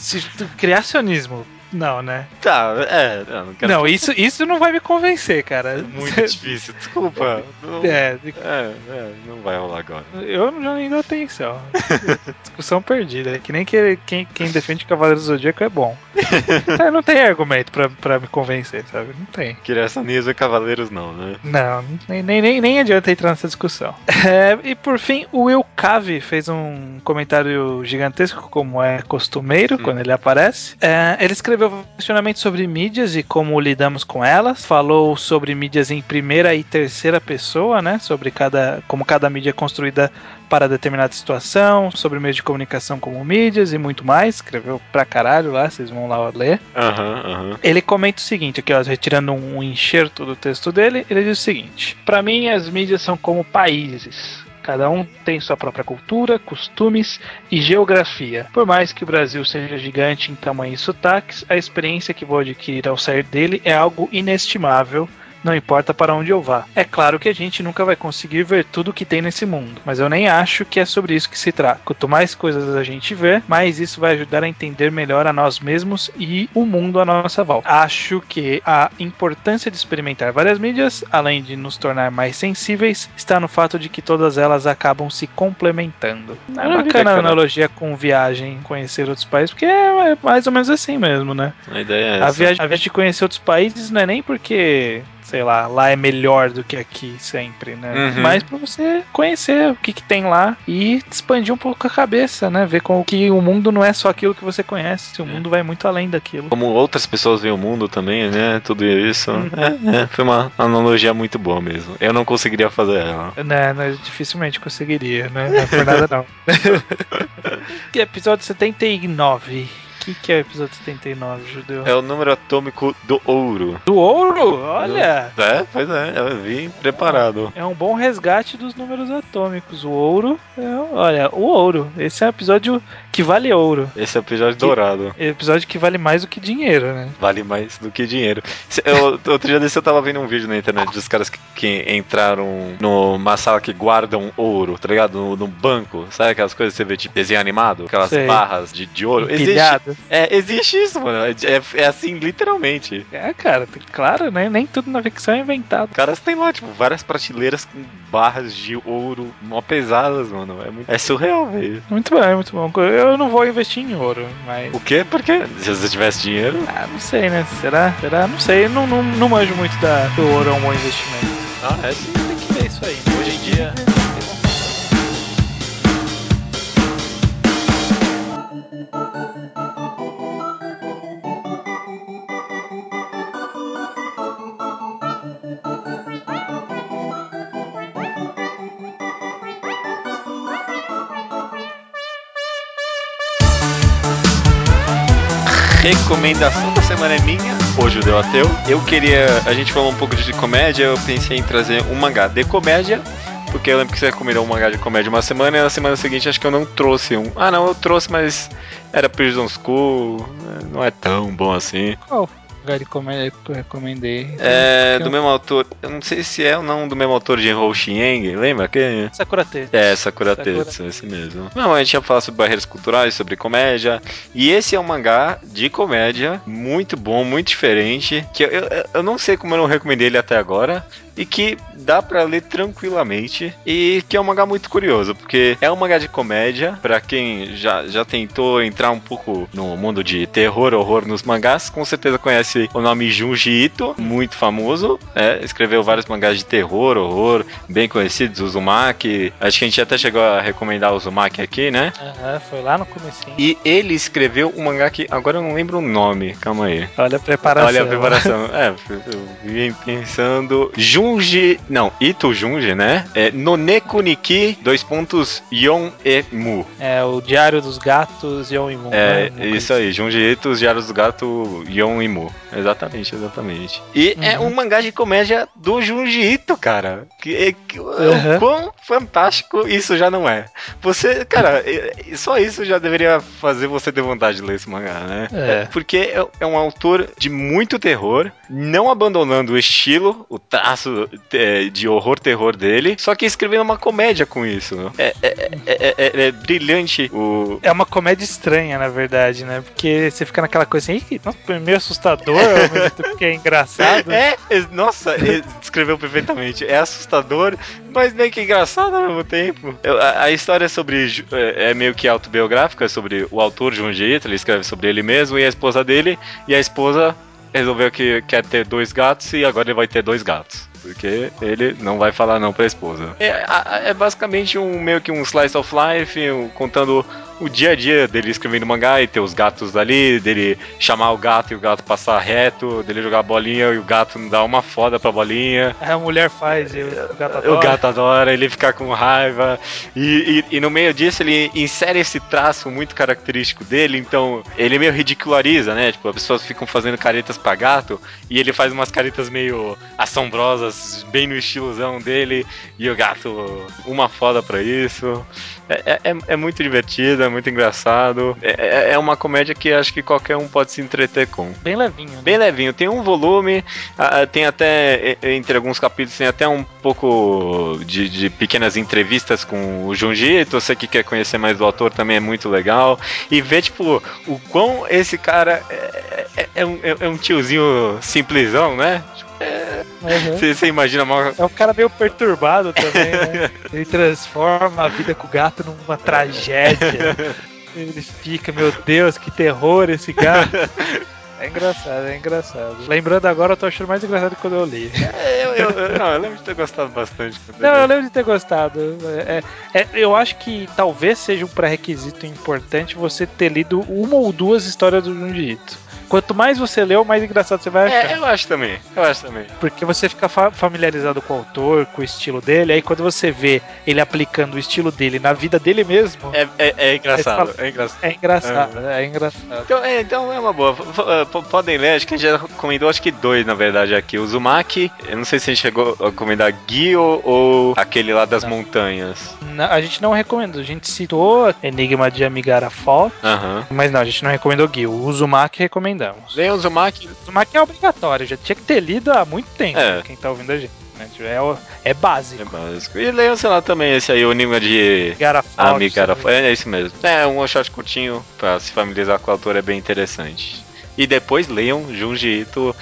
Criacionismo. Não, né? Tá, é. Não, quero... não, isso, isso não vai me convencer, cara. Muito [LAUGHS] difícil, desculpa. Não, É, é, é, não vai rolar agora. eu já nem dou atenção. [LAUGHS] Discussão perdida. Que nem que, quem, quem defende Cavaleiro do Zodíaco é bom. [LAUGHS] É, não tem argumento pra, pra me convencer, sabe? Não tem. Criações e Cavaleiros não, né? Não, nem, nem, nem, nem adianta entrar nessa discussão. É, e por fim, o Will Cave fez um comentário gigantesco, como é costumeiro quando ele aparece. É, ele escreveu um questionamento sobre mídias e como lidamos com elas. Falou sobre mídias em primeira e terceira pessoa, né? Sobre cada, como cada mídia é construída para determinada situação, sobre meios de comunicação como mídias e muito mais. Escreveu pra caralho lá, vocês vão lá ler. Aham, aham. Ele comenta o seguinte, aqui ó, retirando um enxerto do texto dele, ele diz o seguinte: Para mim as mídias são como países. Cada um tem sua própria cultura, costumes e geografia. Por mais que o Brasil seja gigante em tamanho e sotaques, a experiência que vou adquirir ao sair dele é algo inestimável. Não importa para onde eu vá. É claro que a gente nunca vai conseguir ver tudo que tem nesse mundo, mas eu nem acho que é sobre isso que se trata. Quanto mais coisas a gente vê, mais isso vai ajudar a entender melhor a nós mesmos e o mundo à nossa volta. Acho que a importância de experimentar várias mídias, além de nos tornar mais sensíveis, está no fato de que todas elas acabam se complementando. É Maravilha, bacana a analogia com viagem, conhecer outros países, porque é é mais ou menos assim mesmo, né? A ideia é A essa. viagem, a viagem de conhecer outros países não é nem porque, sei lá, lá é melhor do que aqui sempre, né? Uhum. Mas pra você conhecer o que, que tem lá e expandir um pouco a cabeça, né? Ver como que o mundo não é só aquilo que você conhece, o mundo vai muito além daquilo. Como outras pessoas veem o mundo também, né? Tudo isso. Uhum. É, é, foi uma analogia muito boa meso. Eu não conseguiria fazer ela. Né, né, dificilmente conseguiria, né? Não é por nada não. [LAUGHS] [LAUGHS] que episódio 79. O que, que é o episódio 79, Judeu? É o número atômico do ouro. Do ouro? Olha! É, pois é, eu vim preparado. É um bom resgate dos números atômicos. O ouro, é, olha, o ouro. Esse é um episódio que vale ouro. Esse é o episódio dourado. É episódio que vale mais do que dinheiro, né? Vale mais do que dinheiro. Eu, outro dia desse eu tava vendo um vídeo na internet dos caras que, que entraram numa sala que guardam ouro, tá ligado? No, no banco. Sabe aquelas coisas que você vê tipo desenho animado? Aquelas Sei. barras de, de ouro. Existe, Empilhado. é, existe isso, mano. É, é- é assim, literalmente. É, cara, tem- claro, né? Nem tudo na ficção é inventado. Os caras têm lá, tipo, várias prateleiras com barras de ouro mó pesadas, mano. É, muito- é surreal, velho. Muito bem, muito bom. Eu não vou investir em ouro, mas. O quê? Por quê? Se você tivesse dinheiro. Ah, não sei, né? Será? Será? Não sei. Eu não, não, não manjo muito da, do ouro é um bom investimento. Ah, é sim. Tem que ver isso aí. né? Hoje em dia. Recomendação da semana é minha, o Judeu Ateu. Eu queria. A gente falou um pouco de comédia, eu pensei em trazer um mangá de comédia. Porque eu lembro que você recomendou um mangá de comédia uma semana e na semana seguinte acho que eu não trouxe um. Ah, não, eu trouxe, mas era Prison School, né, não é tão bom assim. Qual comédia que eu recomendei? É do mesmo autor, eu não sei se é ou não do mesmo autor de Enrol Shieng, lembra? Que Sakura T. é, Sakura Sakura. Tetsu, esse mesmo. Não, a gente ia falar sobre barreiras culturais, sobre comédia. E esse é um mangá de comédia muito bom, muito diferente. Que eu, eu, eu não sei como eu não recomendei ele até agora. E que dá pra ler tranquilamente. E que é um mangá muito curioso, porque é um mangá de comédia. Pra quem já, já tentou entrar um pouco no mundo de terror, horror nos mangás, com certeza conhece o nome Junji Ito, muito famoso. né? escreveu vários mangás de terror, horror, bem conhecidos, Uzumaki. Acho que a gente até chegou a recomendar o Uzumaki aqui, né? Aham, foi lá no comecinho. E ele escreveu um mangá que agora eu não lembro o nome, calma aí. Olha a preparação. Olha a preparação. é, eu vim pensando. Junji. Não, Ito Junji, né? É Noneku Niki, dois pontos, Yon e Mu. É o Diário dos Gatos e o Imundo. É, né? isso aí, Junji Ito, os Diários do Gato, Yon e Mu. Exatamente, exatamente. E é Uhum. um mangá de comédia do Junji Ito, cara. Que, que, Uhum. O quão fantástico isso já não é. Você, cara, é- é- só isso já deveria fazer você ter vontade de ler esse mangá, né? É. Porque é, é um autor de muito terror, não abandonando o estilo, o traço é, de horror-terror dele, só que escrevendo uma comédia com isso. É, é, é, é, é brilhante o. É uma comédia estranha, na verdade, né? Porque você fica naquela coisa assim, "Ih, nossa, é meio assustador, ao mesmo [LAUGHS] tempo que é engraçado. É, é- nossa, ele descreveu perfeitamente. É assustador, mas meio que engraçado ao mesmo tempo. Eu- A, a história é sobre. É é meio que autobiográfica, sobre o autor Junji Ito, ele escreve sobre ele mesmo e a esposa dele, e a esposa resolveu que quer ter dois gatos e agora ele vai ter dois gatos. Porque ele não vai falar não pra esposa. É, é basicamente um meio que um slice of life, um- contando o dia a dia dele escrevendo mangá e ter os gatos ali, dele chamar o gato e o gato passar reto, dele jogar bolinha e o gato não dar uma foda pra bolinha. Aí a mulher faz e o gato O adora. gato adora, ele fica com raiva. E, e- e no meio disso ele insere esse traço muito característico dele, então ele meio ridiculariza, né? Tipo, as pessoas ficam fazendo caretas pra gato e ele faz umas caretas meio assombrosas, bem no estilozão dele, e o gato, uma foda pra isso. É, é, é muito divertido, é muito engraçado. É, é- é uma comédia que acho que qualquer um pode se entreter com. Bem levinho, né? Bem levinho, tem um volume, tem até, entre alguns capítulos, tem até um pouco de, de pequenas entrevistas com o Junji, então você que quer conhecer mais do autor também é muito legal. E ver, tipo, o quão esse cara é, é- é um, é- é um tiozinho simplesão, né? Uhum. Você você imagina mal. É um cara meio perturbado também, né? [LAUGHS] Ele transforma a vida com o gato numa tragédia. Ele fica, meu Deus, que terror esse gato. [LAUGHS] É engraçado, é engraçado. Lembrando agora, eu tô achando mais engraçado que quando eu li. É, eu, eu- não, eu lembro de ter gostado bastante. Não, eu lembro de ter gostado. É, é- eu acho que talvez seja um pré-requisito importante você ter lido uma ou duas histórias do Junji Ito. Quanto mais você leu, mais engraçado você vai achar. É, eu acho também, eu acho também. Porque você fica fa- familiarizado com o autor, com o estilo dele, aí quando você vê ele aplicando o estilo dele na vida dele mesmo, É, é, é engraçado, Aí é engraçado. é engraçado, é engraçado. Então é, então é uma boa. P- podem ler, acho que a gente já recomendou acho que dois, na verdade, aqui. O Zumaki, eu não sei se a gente chegou a recomendar Gui ou, ou aquele lá das Não. montanhas. Na- a gente não recomenda, a gente citou Enigma de Amigara Fall, Aham. mas não, a gente não recomendou Gil. O Uzumaki recomendamos. Leiam o Zumaki. O Uzumaki é obrigatório, já tinha que ter lido há muito tempo, É. quem tá ouvindo a gente. né? É, é básico. É básico. E leiam, sei lá, também esse aí, o Enigma de Fall. Amigara. sabe? É, é isso mesmo. É um shot curtinho pra se familiarizar com o autor, é bem interessante. E depois leiam Junji Ito,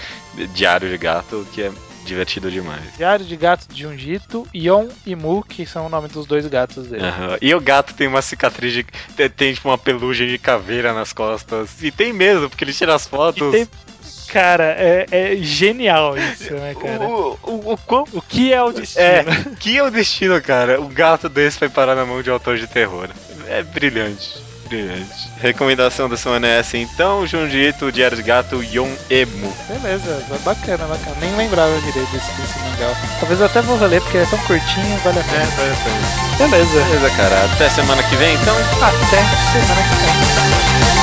Diário de Gato, que é divertido demais. Diário de Gato de Junjito, Yon e Mu, que são o nome dos dois gatos dele. Aham. E o gato tem uma cicatriz de. Tem, tem, tipo uma pelugem de caveira nas costas. E tem mesmo, porque ele tira as fotos. tem- Cara, é, é genial isso, né, [LAUGHS] cara? O, o, o, quão- O que é o destino? é, que é o destino, cara? Um gato desse vai parar na mão de um autor de terror. É brilhante. Recomendação da semana é essa então: Junji Ito, Diário de Gato, Yon Emu. Beleza, bacana, bacana. Nem lembrava direito desse, desse mangá. Talvez eu até vou ler, porque é tão curtinho, vale a É, pena. vai a pena. Beleza, Beleza, cara. Até semana que vem então. até semana que vem.